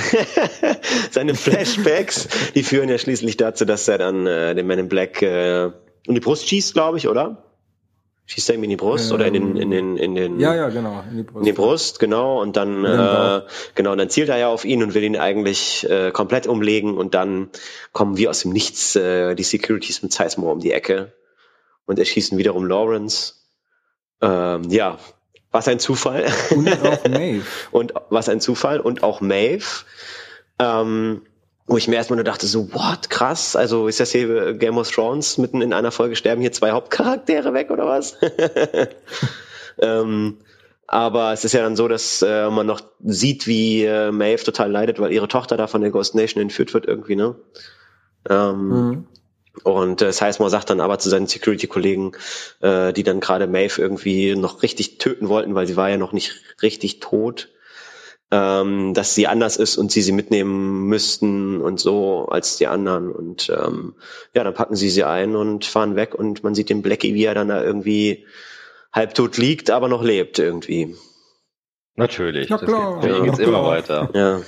seine Flashbacks, die führen ja schließlich dazu, dass er dann äh, den Man in Black äh, in die Brust schießt, glaube ich, oder? Schießt er ihm in die Brust ähm, oder in den, in den, in den. Ja, ja, genau, in die Brust. In die Brust, genau. Und dann, äh, genau, und dann zielt er ja auf ihn und will ihn eigentlich äh, komplett umlegen und dann kommen wie aus dem Nichts äh, die Securities mit Sizemore um die Ecke und erschießen wiederum Lawrence. Ähm, ja, was ein Zufall. Und auch Maeve. und was ein Zufall und auch Maeve. Ähm, wo ich mir erstmal nur dachte, so, what, krass, also ist das hier Game of Thrones, mitten in einer Folge sterben hier zwei Hauptcharaktere weg oder was? ähm, aber es ist ja dann so, dass äh, man noch sieht, wie äh, Maeve total leidet, weil ihre Tochter da von der Ghost Nation entführt wird irgendwie, ne? Ähm, mhm. Und äh, Sizemore sagt dann aber zu seinen Security-Kollegen, äh, die dann gerade Maeve irgendwie noch richtig töten wollten, weil sie war ja noch nicht richtig tot, ähm, dass sie anders ist und sie sie mitnehmen müssten und so als die anderen. Und ähm, ja, dann packen sie sie ein und fahren weg und man sieht den Blackie, wie er dann da irgendwie halbtot liegt, aber noch lebt irgendwie. Natürlich. Ja, klar. Das geht, geht's immer weiter. Ja.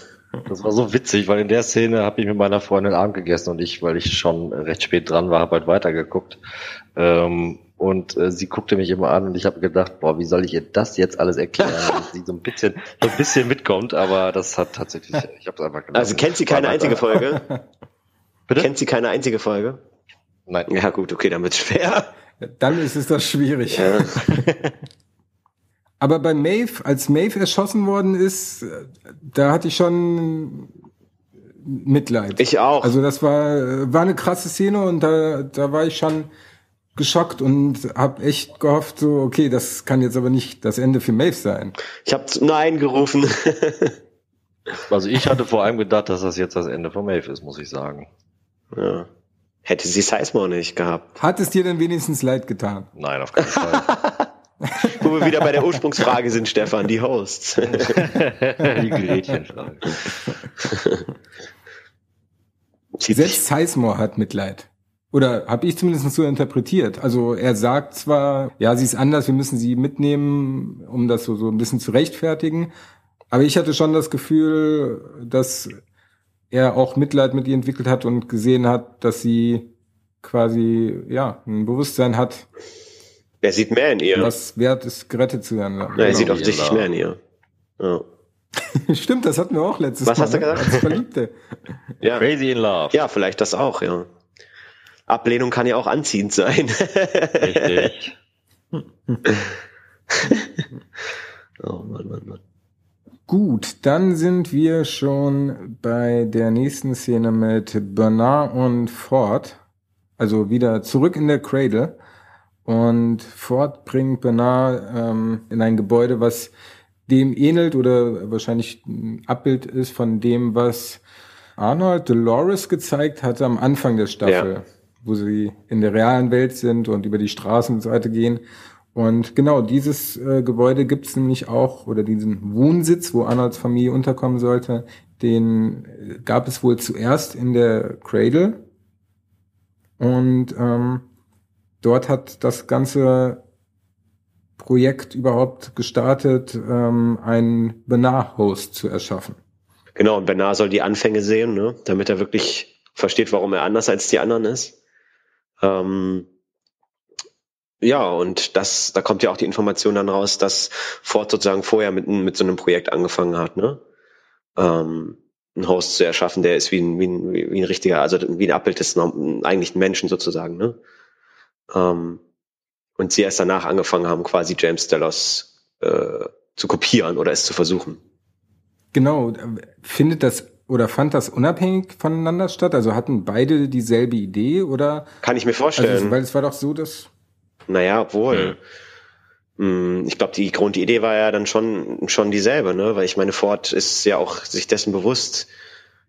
Das war so witzig, weil in der Szene habe ich mit meiner Freundin Abend gegessen und ich, weil ich schon recht spät dran war, habe halt weitergeguckt. Ähm, und äh, sie guckte mich immer an und ich habe gedacht, boah, wie soll ich ihr das jetzt alles erklären, dass sie so ein bisschen, so ein bisschen mitkommt, aber das hat tatsächlich, ich habe es einfach gelassen. Also kennt sie keine einzige Folge? Bitte? Kennt sie keine einzige Folge? Nein. Ja gut, okay, dann wird's schwer. Dann ist es das schwierig. Ja. aber bei Maeve, als Maeve erschossen worden ist, da hatte ich schon Mitleid. Ich auch. Also das war, war eine krasse Szene und da, da war ich schon geschockt und habe echt gehofft, so, okay, das kann jetzt aber nicht das Ende für Maeve sein. Ich habe Nein gerufen. also ich hatte vor allem gedacht, dass das jetzt das Ende von Maeve ist, muss ich sagen. Ja. Hätte sie Sizemore nicht gehabt. Hat es dir denn wenigstens leid getan? Nein, auf keinen Fall. Wo wir wieder bei der Ursprungsfrage sind, Stefan, die Hosts. die Gretchenfrage. Selbst Sizemore hat Mitleid. Oder habe ich zumindest so interpretiert. Also er sagt zwar, ja, sie ist anders, wir müssen sie mitnehmen, um das so, so ein bisschen zu rechtfertigen. Aber ich hatte schon das Gefühl, dass er auch Mitleid mit ihr entwickelt hat und gesehen hat, dass sie quasi, ja, ein Bewusstsein hat. Er sieht mehr in ihr. Was wert ist, gerettet zu werden. Ja, er sieht offensichtlich mehr in ihr. Ja. Stimmt, das hatten wir auch letztes Was Mal. hast du ne? gesagt? Als Verliebte. Ja. Crazy in Love. ja, vielleicht das auch, ja. Ablehnung kann ja auch anziehend sein. Richtig. oh Mann, Mann, Mann. Gut, dann sind wir schon bei der nächsten Szene mit Bernard und Ford. Also wieder zurück in der Cradle. Und Ford bringt Bernard ähm, in ein Gebäude, was dem ähnelt oder wahrscheinlich ein Abbild ist von dem, was Arnold Dolores gezeigt hatte am Anfang der Staffel, Ja. wo sie in der realen Welt sind und über die Straßen und so weiter gehen. Und genau, dieses äh, Gebäude gibt es nämlich auch, oder diesen Wohnsitz, wo Arnolds Familie unterkommen sollte, den äh, gab es wohl zuerst in der Cradle. Und ähm, dort hat das ganze Projekt überhaupt gestartet, ähm, einen Benar-Host zu erschaffen. Genau, und Bernard soll die Anfänge sehen, ne? damit er wirklich versteht, warum er anders als die anderen ist. Ähm, ja, und das, da kommt ja auch die Information dann raus, dass Ford sozusagen vorher mit, mit so einem Projekt angefangen hat, ne? Ähm, einen Host zu erschaffen, der ist wie ein, wie ein, wie ein richtiger, also wie ein Abbild des norm- eigentlichen Menschen sozusagen, ne? Ähm, und sie erst danach angefangen haben, quasi James Delos äh, zu kopieren oder es zu versuchen. Genau, findet das oder fand das unabhängig voneinander statt? Also hatten beide dieselbe Idee oder? Kann ich mir vorstellen. Also, weil es war doch so, dass Naja, obwohl. Mm, Ich glaube, die Grundidee war ja dann schon, schon dieselbe, ne? Weil ich meine, Ford ist ja auch sich dessen bewusst,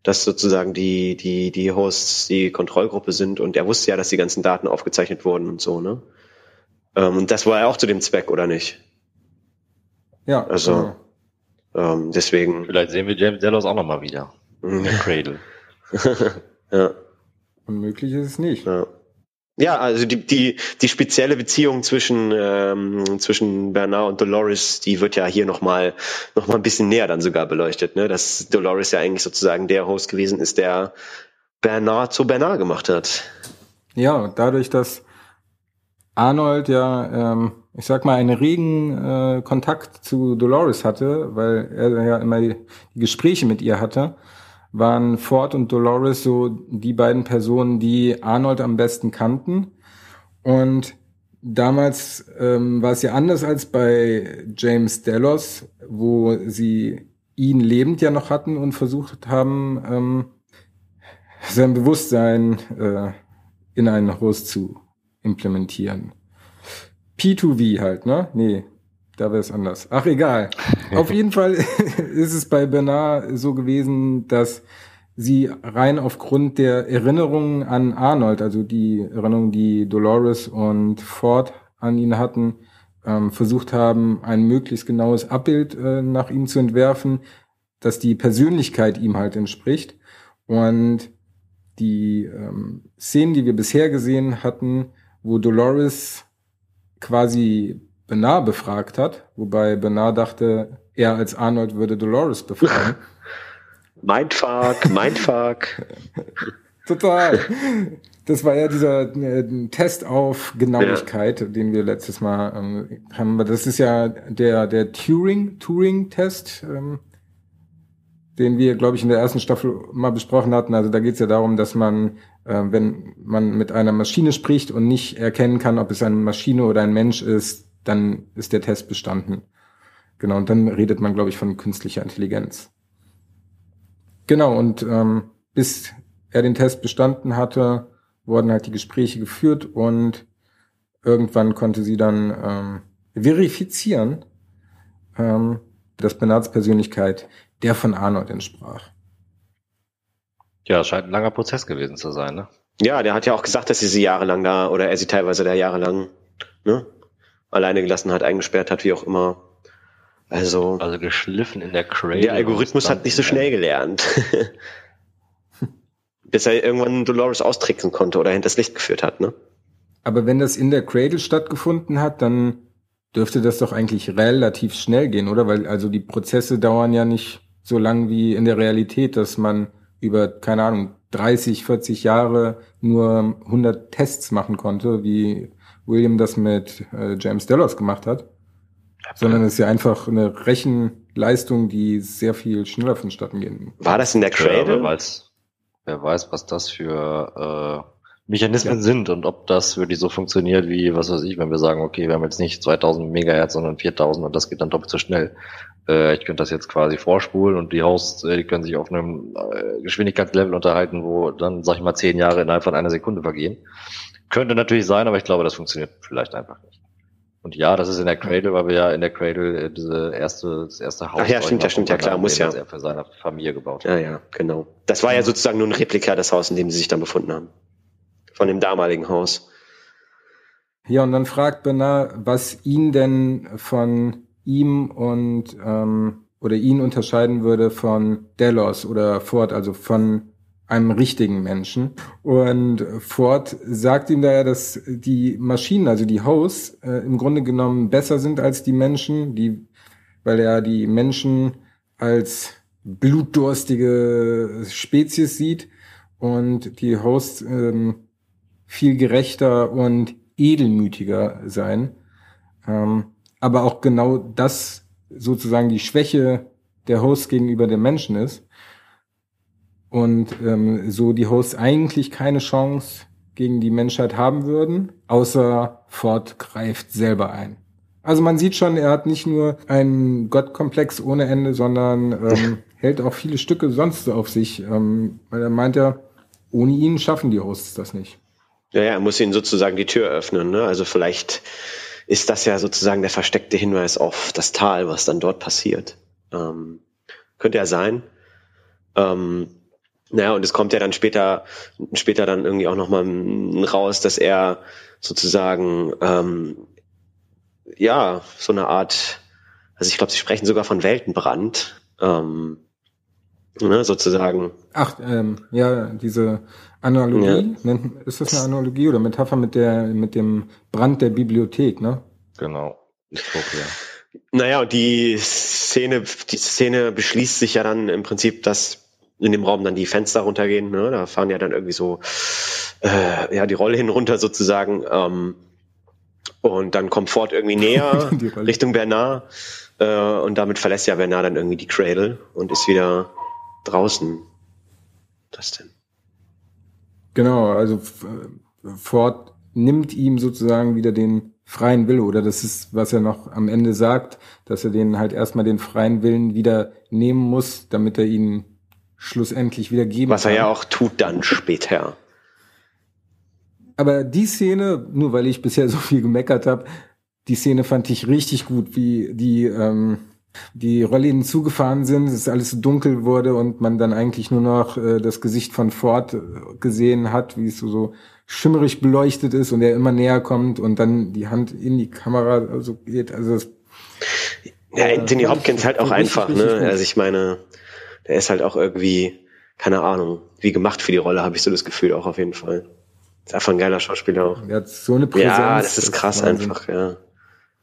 dass sozusagen die, die, die Hosts die Kontrollgruppe sind und er wusste ja, dass die ganzen Daten aufgezeichnet wurden und so, ne? Ähm, Und das war ja auch zu dem Zweck, oder nicht? ja, Also- genau. Ähm, deswegen. Vielleicht sehen wir James Delos auch nochmal wieder. In der Cradle. ja. unmöglich ist es nicht. Ja. Ja, also die, die, die spezielle Beziehung zwischen, ähm, zwischen Bernard und Dolores, die wird ja hier nochmal noch mal ein bisschen näher dann sogar beleuchtet, ne? Dass Dolores ja eigentlich sozusagen der Host gewesen ist, der Bernard zu Bernard gemacht hat. Ja, dadurch, dass Arnold ja, ähm, ich sag mal, einen regen äh, Kontakt zu Dolores hatte, weil er ja immer die Gespräche mit ihr hatte, waren Ford und Dolores so die beiden Personen, die Arnold am besten kannten. Und damals ähm, war es ja anders als bei James Delos, wo sie ihn lebend ja noch hatten und versucht haben, ähm, sein Bewusstsein äh, in einen Host zu implementieren. P2V halt, ne? Nee, da wäre es anders. Ach, egal. Auf jeden Fall ist es bei Bernard so gewesen, dass sie rein aufgrund der Erinnerungen an Arnold, also die Erinnerungen, die Dolores und Ford an ihn hatten, ähm, versucht haben, ein möglichst genaues Abbild äh, nach ihm zu entwerfen, dass die Persönlichkeit ihm halt entspricht. Und die ähm, Szenen, die wir bisher gesehen hatten, wo Dolores quasi Bernard befragt hat, wobei Bernard dachte, er als Arnold würde Dolores befragen. Mindfuck, Mindfuck. Total. Das war ja dieser äh, Test auf Genauigkeit, den wir letztes Mal ähm, haben. Das ist ja der der Turing Turing Test, ähm, den wir glaube ich in der ersten Staffel mal besprochen hatten. Also da geht es ja darum, dass man, äh, wenn man mit einer Maschine spricht und nicht erkennen kann, ob es eine Maschine oder ein Mensch ist, dann ist der Test bestanden. Genau. Und dann redet man glaube ich von künstlicher Intelligenz. Genau. Und ähm, bis er den Test bestanden hatte, wurden halt die Gespräche geführt und irgendwann konnte sie dann ähm, verifizieren, ähm, dass Bernards Persönlichkeit der von Arnold entsprach. Ja, das scheint ein langer Prozess gewesen zu sein, ne? Ja, der hat ja auch gesagt, dass sie sie jahrelang da, oder er sie teilweise da jahrelang, ne? Alleine gelassen hat, eingesperrt hat, wie auch immer. Also, Also geschliffen in der Cradle. der Algorithmus hat nicht so schnell gelernt. Bis er irgendwann Dolores austricksen konnte oder hinters Licht geführt hat, ne? Aber wenn das in der Cradle stattgefunden hat, dann dürfte das doch eigentlich relativ schnell gehen, oder? Weil also die Prozesse dauern ja nicht so lang wie in der Realität, dass man über, keine Ahnung, 30, 40 Jahre nur 100 Tests machen konnte, wie William das mit äh, James Delos gemacht hat. Sondern es ist ja einfach eine Rechenleistung, die sehr viel schneller vonstatten gehen. War das in der Cradle? Ja, wer, weiß, wer weiß, was das für äh, Mechanismen ja. sind und ob das wirklich so funktioniert wie, was weiß ich, wenn wir sagen, okay, wir haben jetzt nicht 2000 Megahertz, sondern 4000 und das geht dann doppelt so schnell. Äh, ich könnte das jetzt quasi vorspulen und die Hosts, äh, die können sich auf einem äh, Geschwindigkeitslevel unterhalten, wo dann, sag ich mal, zehn Jahre innerhalb von einer Sekunde vergehen. Könnte natürlich sein, aber ich glaube, das funktioniert vielleicht einfach nicht. Und ja, das ist in der Cradle, weil wir ja in der Cradle äh, diese erste, das erste Haus. Ach ja, stimmt, ja, stimmt, ja klar, muss ja. er für seine Familie gebaut hat. Ja, ja, genau. Das war ja sozusagen nur ein Replika des Haus, in dem sie sich dann befunden haben von dem damaligen Haus. Ja, und dann fragt Bernard, was ihn denn von ihm und ähm, oder ihn unterscheiden würde von Delos oder Ford, also von einem richtigen Menschen. Und Ford sagt ihm daher, dass die Maschinen, also die Hosts, äh, im Grunde genommen besser sind als die Menschen, die, weil er die Menschen als blutdurstige Spezies sieht und die Hosts ähm, viel gerechter und edelmütiger sein. Ähm, aber auch genau das sozusagen die Schwäche der Hosts gegenüber dem Menschen ist. Und ähm, so die Hosts eigentlich keine Chance gegen die Menschheit haben würden, außer Ford greift selber ein. Also man sieht schon, er hat nicht nur einen Gottkomplex ohne Ende, sondern ähm, hält auch viele Stücke sonst auf sich, ähm, weil er meint ja, ohne ihn schaffen die Hosts das nicht. Ja, ja, er muss ihnen sozusagen die Tür öffnen. Ne? Also vielleicht ist das ja sozusagen der versteckte Hinweis auf das Tal, was dann dort passiert. Ähm, könnte ja sein. Ähm, naja, und es kommt ja dann später, später dann irgendwie auch nochmal raus, dass er sozusagen, ähm, ja, so eine Art, also ich glaube, sie sprechen sogar von Weltenbrand, ähm, ne, sozusagen. Ach, ähm, ja, diese Analogie, ja. ist das eine Analogie oder Metapher mit der, mit dem Brand der Bibliothek, ne? Genau. Ich glaube, ja. Naja, und die Szene, die Szene beschließt sich ja dann im Prinzip, dass in dem Raum dann die Fenster runtergehen, ne? Da fahren ja dann irgendwie so, äh, ja, die Rolle hin runter sozusagen, ähm, und dann kommt Ford irgendwie näher Richtung Bernard, äh, und damit verlässt ja Bernard dann irgendwie die Cradle und ist wieder draußen. Was denn? Genau, also Ford nimmt ihm sozusagen wieder den freien Wille oder das ist, was er noch am Ende sagt, dass er den halt erstmal den freien Willen wieder nehmen muss, damit er ihn schlussendlich wieder geben was kann. Er ja auch tut dann später. Aber die Szene, nur weil ich bisher so viel gemeckert habe, die Szene fand ich richtig gut, wie die ähm, die Rollläden zugefahren sind, es alles so dunkel wurde und man dann eigentlich nur noch äh, das Gesicht von Ford äh, gesehen hat, wie es so, so schimmerig beleuchtet ist und er immer näher kommt und dann die Hand in die Kamera also geht. Also das, ja, äh, Anthony Hopkins halt auch einfach, ne? Also ich meine, der ist halt auch irgendwie, keine Ahnung, wie gemacht für die Rolle, habe ich so das Gefühl auch auf jeden Fall. Ist einfach ein geiler Schauspieler auch. Er hat so eine Präsenz. Ja, das ist krass das einfach, ja.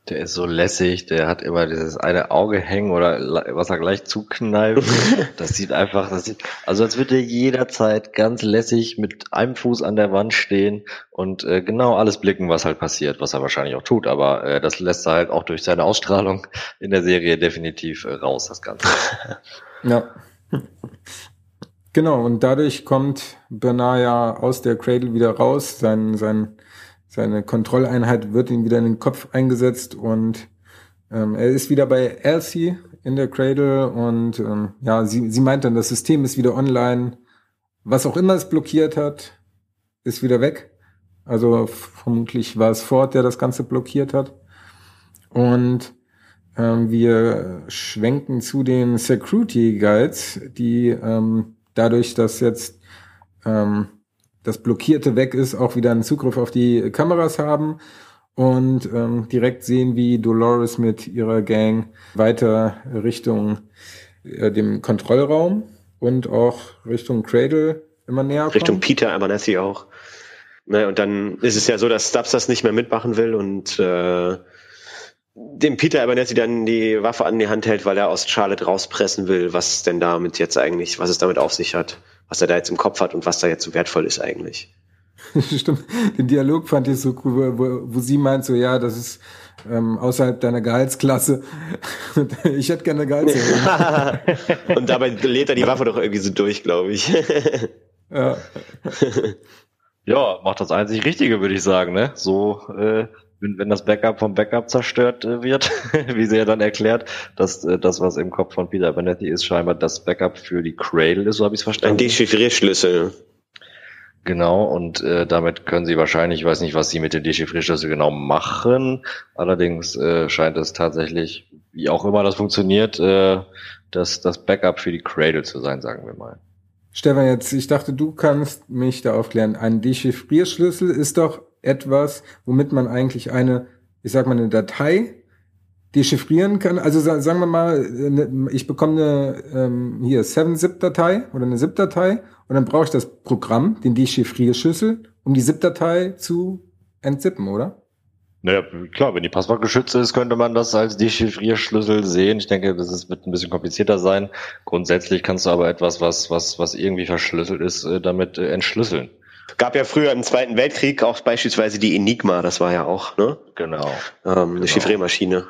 Der ist so lässig, der hat immer dieses eine Auge hängen oder was er gleich zukneift. Das sieht einfach, das sieht, also als würde er jederzeit ganz lässig mit einem Fuß an der Wand stehen und äh, genau alles blicken, was halt passiert, was er wahrscheinlich auch tut, aber äh, das lässt er halt auch durch seine Ausstrahlung in der Serie definitiv äh, raus, das Ganze. Ja. Genau, und dadurch kommt Bernard ja aus der Cradle wieder raus, sein, sein seine Kontrolleinheit wird ihm wieder in den Kopf eingesetzt und ähm, er ist wieder bei Elsie in der Cradle und ähm, ja, sie, sie meint dann, das System ist wieder online. Was auch immer es blockiert hat, ist wieder weg. Also vermutlich war es Ford, der das Ganze blockiert hat. Und wir schwenken zu den Security Guides, die ähm, dadurch, dass jetzt ähm, das Blockierte weg ist, auch wieder einen Zugriff auf die Kameras haben und ähm, direkt sehen, wie Dolores mit ihrer Gang weiter Richtung äh, dem Kontrollraum und auch Richtung Cradle immer näher kommt. Richtung Peter Abernathy auch. Ne, und dann ist es ja so, dass Stubbs das nicht mehr mitmachen will und äh, dem Peter Abernethy dann die Waffe an die Hand hält, weil er aus Charlotte rauspressen will, was denn damit jetzt eigentlich, was es damit auf sich hat, was er da jetzt im Kopf hat und was da jetzt so wertvoll ist eigentlich. Stimmt, den Dialog fand ich so cool, wo, wo sie meint so, ja, das ist ähm, außerhalb deiner Gehaltsklasse. ich hätte gerne Gehaltserhöhung. und dabei lädt er die Waffe doch irgendwie so durch, glaube ich. ja. ja, macht das einzig Richtige, würde ich sagen, ne? So äh, wenn, wenn das Backup vom Backup zerstört äh, wird, wie sie ja dann erklärt, dass äh, das, was im Kopf von Peter Benetti ist, scheinbar das Backup für die Cradle ist, so habe ich es verstanden. Ein Dechiffrierschlüssel. Genau, und äh, damit können sie wahrscheinlich, ich weiß nicht, was sie mit dem Dechiffrierschlüssel genau machen, allerdings äh, scheint es tatsächlich, wie auch immer das funktioniert, äh, das, das Backup für die Cradle zu sein, sagen wir mal. Stefan, jetzt, ich dachte, du kannst mich da aufklären. Ein Dechiffrierschlüssel ist doch etwas, womit man eigentlich eine, ich sag mal, eine Datei dechiffrieren kann. Also sagen wir mal, ich bekomme eine ähm, hier 7-Zip-Datei oder eine ZIP-Datei und dann brauche ich das Programm, den Dechiffrierschlüssel, um die ZIP-Datei zu entzippen, oder? Naja, klar, wenn die Passwort geschützt ist, könnte man das als Dechiffrierschlüssel sehen. Ich denke, das wird ein bisschen komplizierter sein. Grundsätzlich kannst du aber etwas, was, was, was irgendwie verschlüsselt ist, äh, damit äh, entschlüsseln. Gab ja früher im Zweiten Weltkrieg auch beispielsweise die Enigma, das war ja auch, ne? Genau. Ähm, eine genau. Chiffriermaschine.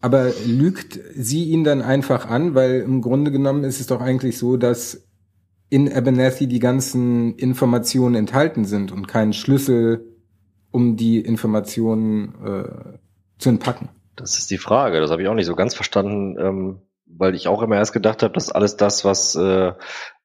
Aber lügt sie ihn dann einfach an, weil im Grunde genommen ist es doch eigentlich so, dass in Abernathy die ganzen Informationen enthalten sind und kein Schlüssel, um die Informationen äh, zu entpacken. Das ist die Frage. Das habe ich auch nicht so ganz verstanden, ähm, weil ich auch immer erst gedacht habe, dass alles das, was äh,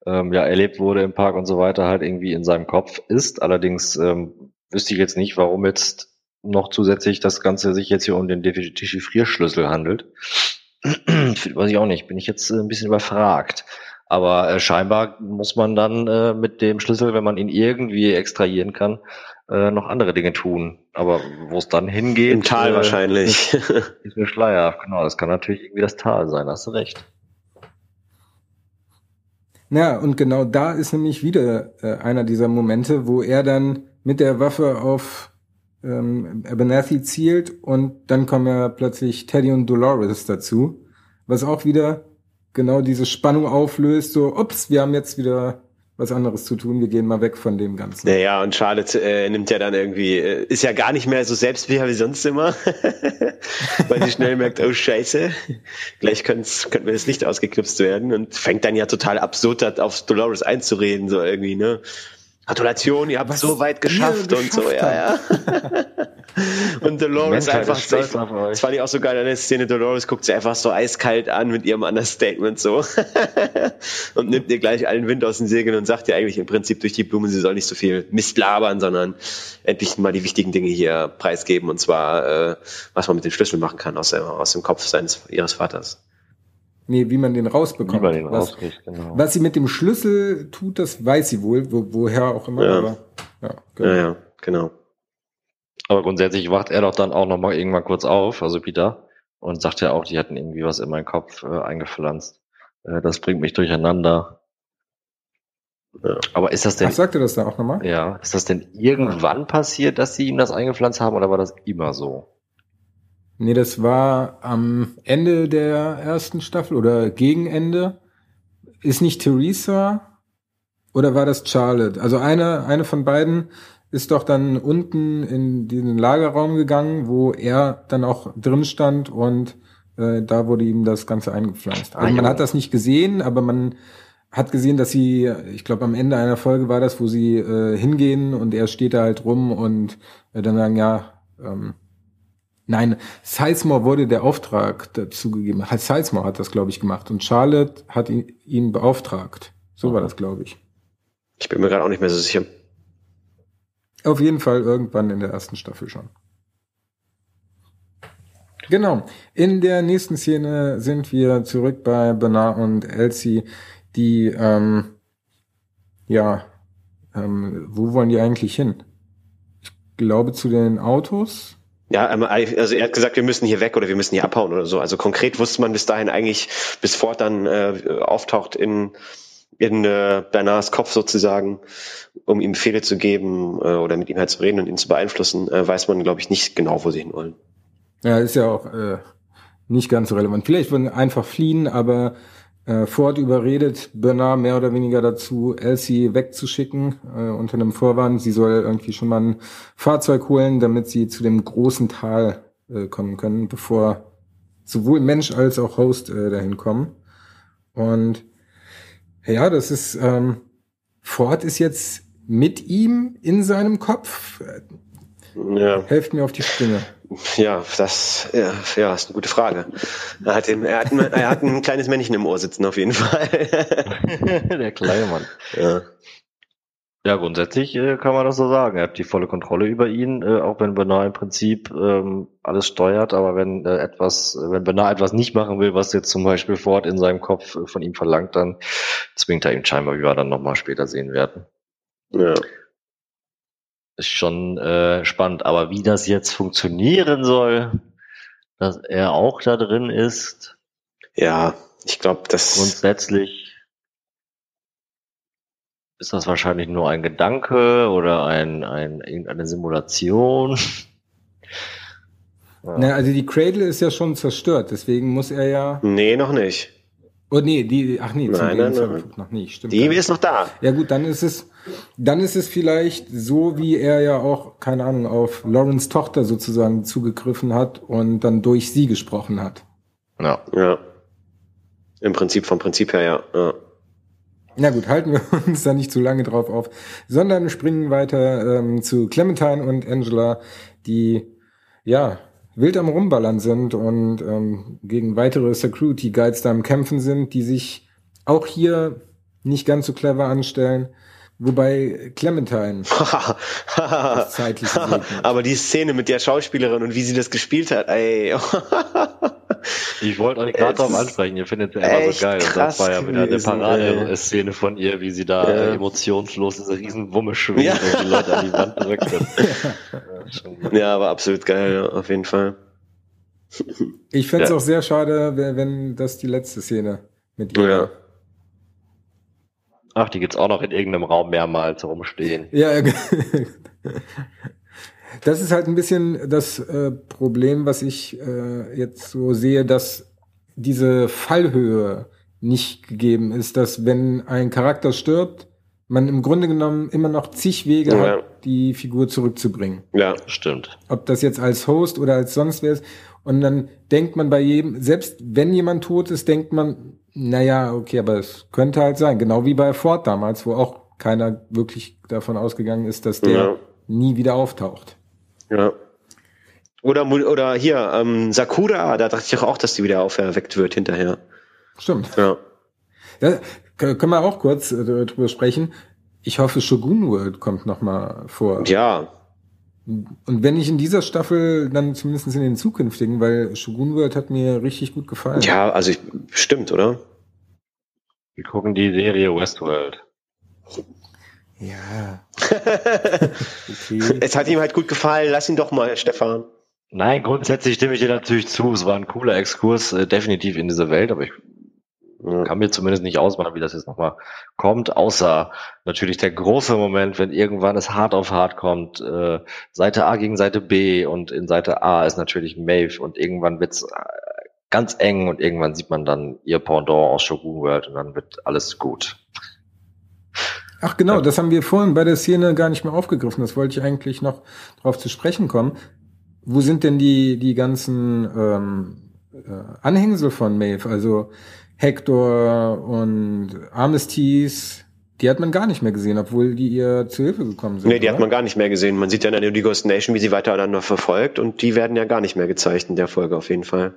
ähm, ja erlebt wurde im Park und so weiter, halt irgendwie in seinem Kopf ist. Allerdings ähm, wüsste ich jetzt nicht, warum jetzt noch zusätzlich das Ganze sich jetzt hier um den Dechiffrierschlüssel handelt. Weiß ich auch nicht, bin ich jetzt äh, ein bisschen überfragt. Aber äh, scheinbar muss man dann äh, mit dem Schlüssel, wenn man ihn irgendwie extrahieren kann, äh, noch andere Dinge tun. Aber wo es dann hingeht. Im Tal äh, wahrscheinlich. Ist, ist mir schleierhaft, genau. Das kann natürlich irgendwie das Tal sein, hast du recht. Ja, und genau da ist nämlich wieder äh, einer dieser Momente, wo er dann mit der Waffe auf ähm, Abernathy zielt und dann kommen ja plötzlich Teddy und Dolores dazu, was auch wieder genau diese Spannung auflöst, so, ups, wir haben jetzt wieder was anderes zu tun, wir gehen mal weg von dem Ganzen. Naja, und Charlotte äh, nimmt ja dann irgendwie, äh, ist ja gar nicht mehr so selbstbewusst wie sonst immer, weil sie schnell merkt, oh scheiße, gleich könnte mir das Licht ausgeknipst werden und fängt dann ja total absurd auf Dolores einzureden, so irgendwie, ne? Gratulation, ihr habt Was so weit geschafft und so, ja, ja. und Dolores einfach, ich, das fand ich auch so geil an der Szene, Dolores guckt sie einfach so eiskalt an mit ihrem Understatement so und nimmt ihr gleich allen Wind aus den Segeln und sagt ja eigentlich im Prinzip durch die Blumen, sie soll nicht so viel Mist labern, sondern endlich mal die wichtigen Dinge hier preisgeben und zwar, äh, was man mit den Schlüsseln machen kann aus, aus dem Kopf seines, ihres Vaters. Nee, wie man den rausbekommt. Wie man den was, rauskriegt, genau. Was sie mit dem Schlüssel tut, das weiß sie wohl, wo, woher auch immer. Ja. Aber, ja, genau. ja, ja, genau. Aber grundsätzlich wacht er doch dann auch nochmal irgendwann kurz auf, also Peter, und sagt ja auch, die hatten irgendwie was in meinen Kopf äh, eingepflanzt. Äh, das bringt mich durcheinander. Ja. Aber ist das denn. Ach, sagte das da auch nochmal? Ja. Ist das denn irgendwann passiert, dass sie ihm das eingepflanzt haben oder war das immer so? Nee, das war am Ende der ersten Staffel oder gegen Ende. Ist nicht Theresa oder war das Charlotte? Also eine, eine von beiden ist doch dann unten in diesen Lagerraum gegangen, wo er dann auch drin stand und äh, da wurde ihm das Ganze eingepflanzt. Also ah, man hat das nicht gesehen, aber man hat gesehen, dass sie, ich glaube am Ende einer Folge war das, wo sie äh, hingehen und er steht da halt rum und äh, dann sagen, ja, ähm, Nein, Sizemore wurde der Auftrag dazu gegeben. Sizemore hat das, glaube ich, gemacht und Charlotte hat ihn, ihn beauftragt. So war das, glaube ich. Ich bin mir gerade auch nicht mehr so sicher. Auf jeden Fall irgendwann in der ersten Staffel schon. Genau. In der nächsten Szene sind wir zurück bei Bernard und Elsie, die, ähm, ja, ähm, wo wollen die eigentlich hin? Ich glaube zu den Autos. Ja, ähm, also er hat gesagt, wir müssen hier weg oder wir müssen hier abhauen oder so. Also konkret wusste man bis dahin eigentlich, bis Ford dann äh, auftaucht in in äh, Bernards Kopf sozusagen, um ihm Befehle zu geben äh, oder mit ihm halt zu reden und ihn zu beeinflussen, äh, weiß man, glaube ich, nicht genau, wo sie hin wollen. Ja, ist ja auch äh, nicht ganz so relevant. Vielleicht wollen einfach fliehen, aber äh, Ford überredet Bernard mehr oder weniger dazu, Elsie wegzuschicken, äh, unter einem Vorwand, sie soll irgendwie schon mal ein Fahrzeug holen, damit sie zu dem großen Tal äh, kommen können, bevor sowohl Mensch als auch Host äh, dahin kommen. Und ja, das ist, ähm, Ford ist jetzt mit ihm in seinem Kopf. Ja. Helft mir auf die Sprünge. Ja, das ja, ja, ist eine gute Frage. Er hat, er, hat ein, er hat ein kleines Männchen im Ohr sitzen, auf jeden Fall. Der kleine Mann. ja. Ja, grundsätzlich äh, kann man das so sagen. Er hat die volle Kontrolle über ihn, äh, auch wenn Bernard im Prinzip ähm, alles steuert. Aber wenn äh, etwas, wenn Bernard etwas nicht machen will, was jetzt zum Beispiel Ford in seinem Kopf äh, von ihm verlangt, dann zwingt er ihn scheinbar, wie wir dann nochmal später sehen werden. ja. Ist schon äh, spannend. Aber wie das jetzt funktionieren soll, dass er auch da drin ist, Ja, ich glaube, das. grundsätzlich ist das wahrscheinlich nur ein Gedanke oder ein, ein, irgendeine Simulation. Ja. Na, also die Cradle ist ja schon zerstört, deswegen muss er ja. Nee, noch nicht. Oh nee, die, ach nee, Nein, nein, Gegenzeitpunkt noch nicht. Stimmt. Die ist noch da. Ja gut, dann ist es, dann ist es vielleicht so, wie er ja auch, keine Ahnung, auf Lawrence Tochter sozusagen zugegriffen hat und dann durch sie gesprochen hat. ja. Ja. Im Prinzip, vom Prinzip her, ja. ja. Na gut, halten wir uns da nicht zu lange drauf auf, sondern springen weiter ähm, zu Clementine und Angela, die ja wild am Rumballern sind und ähm, gegen weitere Security Guides da am Kämpfen sind, die sich auch hier nicht ganz so clever anstellen. Wobei Clementine zeitlich. Aber die Szene mit der Schauspielerin und wie sie das gespielt hat, ey. Ich wollte euch gerade Es darauf ansprechen, ihr findet sie immer so geil. Und das war ja wieder eine Parade-Szene von ihr, wie sie da Ja. emotionslos diese riesen Wumme schwingt Ja. und die Leute an die Wand drückt. Ja, ja, aber absolut geil, ja, auf jeden Fall. Ich fände es Ja. auch sehr schade, wenn, das die letzte Szene mit ihr Ja. Ach, die gibt's auch noch in irgendeinem Raum mehrmals rumstehen. Ja, ja. das ist halt ein bisschen das äh, Problem, was ich äh, jetzt so sehe, dass diese Fallhöhe nicht gegeben ist, dass wenn ein Charakter stirbt, man im Grunde genommen immer noch zig Wege Ja. hat, die Figur zurückzubringen. Ja, Stimmt. Ob das jetzt als Host oder als sonst wer ist. Und dann denkt man bei jedem, selbst wenn jemand tot ist, denkt man, naja, okay, aber es könnte halt sein. Genau wie bei Ford damals, wo auch keiner wirklich davon ausgegangen ist, dass der Ja. nie wieder auftaucht. Ja. Oder, oder hier, ähm, Sakura, da dachte ich auch, dass die wieder auferweckt wird hinterher. Stimmt. Ja. Da können wir auch kurz äh, drüber sprechen. Ich hoffe, Shogun World kommt noch mal vor. Ja, Und wenn nicht in dieser Staffel, dann zumindest in den zukünftigen, weil Shogun World hat mir richtig gut gefallen. ja, also ich, stimmt, oder? Wir gucken die Serie Westworld. Ja. okay. Es hat ihm halt gut gefallen, lass ihn doch mal, Stefan. Nein, grundsätzlich stimme ich dir natürlich zu. Es war ein cooler Exkurs, äh, definitiv in diese Welt, aber ich kann mir zumindest nicht ausmalen, wie das jetzt nochmal kommt, außer natürlich der große Moment, wenn irgendwann es hart auf hart kommt, äh, Seite A gegen Seite B und in Seite A ist natürlich Maeve und irgendwann wird's äh, ganz eng und irgendwann sieht man dann ihr Pendant aus Shogun World und dann wird alles gut. Ach genau, das haben wir vorhin bei der Szene gar nicht mehr aufgegriffen. Das wollte ich eigentlich noch drauf zu sprechen kommen. Wo sind denn die, die ganzen ähm, äh, Anhängsel von Maeve? Also Hector und Armistice, die hat man gar nicht mehr gesehen, obwohl die ihr zu Hilfe gekommen sind. Nee, die oder? hat man gar nicht mehr gesehen. Man sieht ja in der Ghost Nation, wie sie weitereinander verfolgt und die werden ja gar nicht mehr gezeigt in der Folge auf jeden Fall.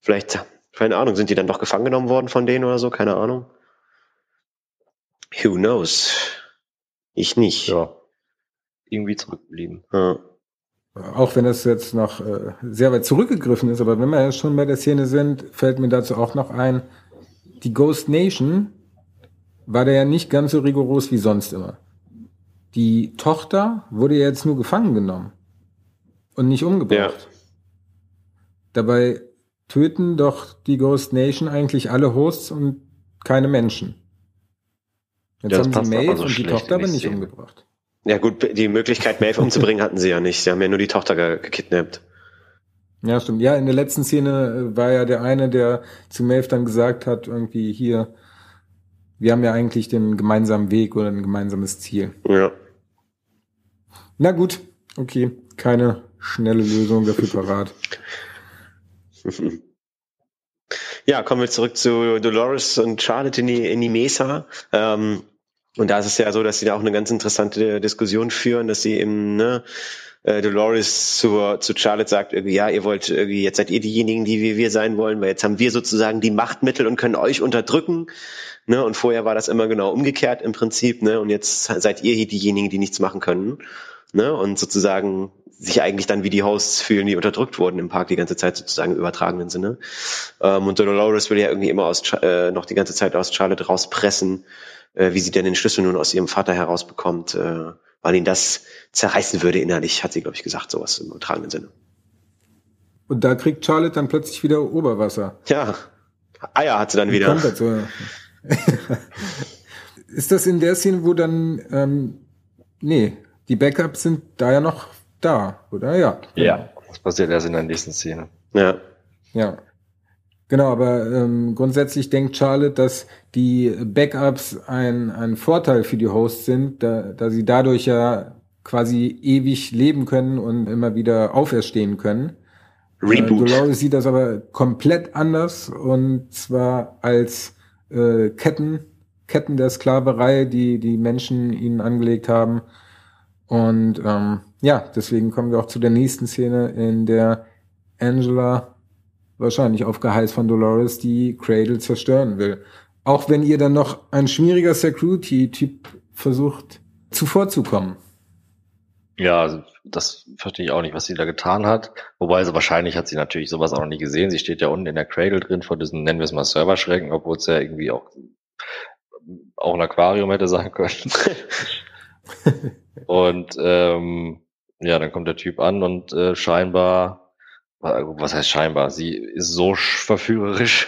Vielleicht, keine Ahnung, sind die dann doch gefangen genommen worden von denen oder so? Keine Ahnung. Who knows? Ich nicht. Ja. Irgendwie zurückgeblieben. Ja. Auch wenn das jetzt noch äh, sehr weit zurückgegriffen ist, aber wenn wir ja schon bei der Szene sind, fällt mir dazu auch noch ein, die Ghost Nation war da ja nicht ganz so rigoros wie sonst immer. Die Tochter wurde ja jetzt nur gefangen genommen und nicht umgebracht. Dabei töten doch die Ghost Nation eigentlich alle Hosts und keine Menschen. Jetzt Ja, haben sie Maeve so und die Tochter aber nicht Szene. umgebracht. ja gut, die Möglichkeit, Maeve umzubringen, hatten sie ja nicht. Sie haben ja nur die Tochter ge gekidnappt. Ja, stimmt. Ja, in der letzten Szene äh, war ja der eine, der zu Maeve dann gesagt hat, irgendwie hier, wir haben ja eigentlich den gemeinsamen Weg oder ein gemeinsames Ziel. Ja. Na gut, okay, keine schnelle Lösung dafür parat. Ja, kommen wir zurück zu Dolores und Charlotte in die, in die Mesa. Ähm, und da ist es ja so, dass sie da auch eine ganz interessante Diskussion führen, dass sie eben, ne, äh, Dolores zur, zu Charlotte sagt, irgendwie, ja, ihr wollt irgendwie, jetzt seid ihr diejenigen, die wir, wir sein wollen, weil jetzt haben wir sozusagen die Machtmittel und können euch unterdrücken. Ne? Und vorher war das immer genau umgekehrt im Prinzip, ne? Und jetzt seid ihr hier diejenigen, die nichts machen können. Ne? Und sozusagen sich eigentlich dann wie die Hosts fühlen, die unterdrückt wurden im Park die ganze Zeit sozusagen im übertragenen Sinne. Ähm, und Dolores will ja irgendwie immer aus, äh, noch die ganze Zeit aus Charlotte rauspressen, äh, wie sie denn den Schlüssel nun aus ihrem Vater herausbekommt, äh, weil ihn das zerreißen würde innerlich, hat sie, glaube ich, gesagt, sowas im übertragenen Sinne. Und da kriegt Charlotte dann plötzlich wieder Oberwasser. Ja, Eier hat sie dann wieder. Kommt dazu. Ist das in der Szene, wo dann, ähm, nee, die Backups sind da ja noch da, oder? Ja. Ja, das passiert erst in der nächsten Szene. Ja. Ja. Genau, aber ähm, grundsätzlich denkt Charlotte, dass die Backups ein, ein Vorteil für die Hosts sind, da, da sie dadurch ja quasi ewig leben können und immer wieder auferstehen können. Reboot. Äh, Dolores sieht das aber komplett anders und zwar als äh, Ketten, Ketten der Sklaverei, die die Menschen ihnen angelegt haben. Und ähm, ja, deswegen kommen wir auch zu der nächsten Szene, in der Angela wahrscheinlich auf Geheiß von Dolores die Cradle zerstören will. Auch wenn ihr dann noch ein schwieriger Security-Typ versucht zuvorzukommen. Ja, also das verstehe ich auch nicht, was sie da getan hat. Wobei sie wahrscheinlich hat sie natürlich sowas auch noch nie gesehen. Sie steht ja unten in der Cradle drin vor diesen, nennen wir es mal Serverschränken, obwohl es ja irgendwie auch, auch ein Aquarium hätte sein können. und ähm, ja, dann kommt der Typ an und äh, scheinbar was heißt scheinbar, sie ist so verführerisch,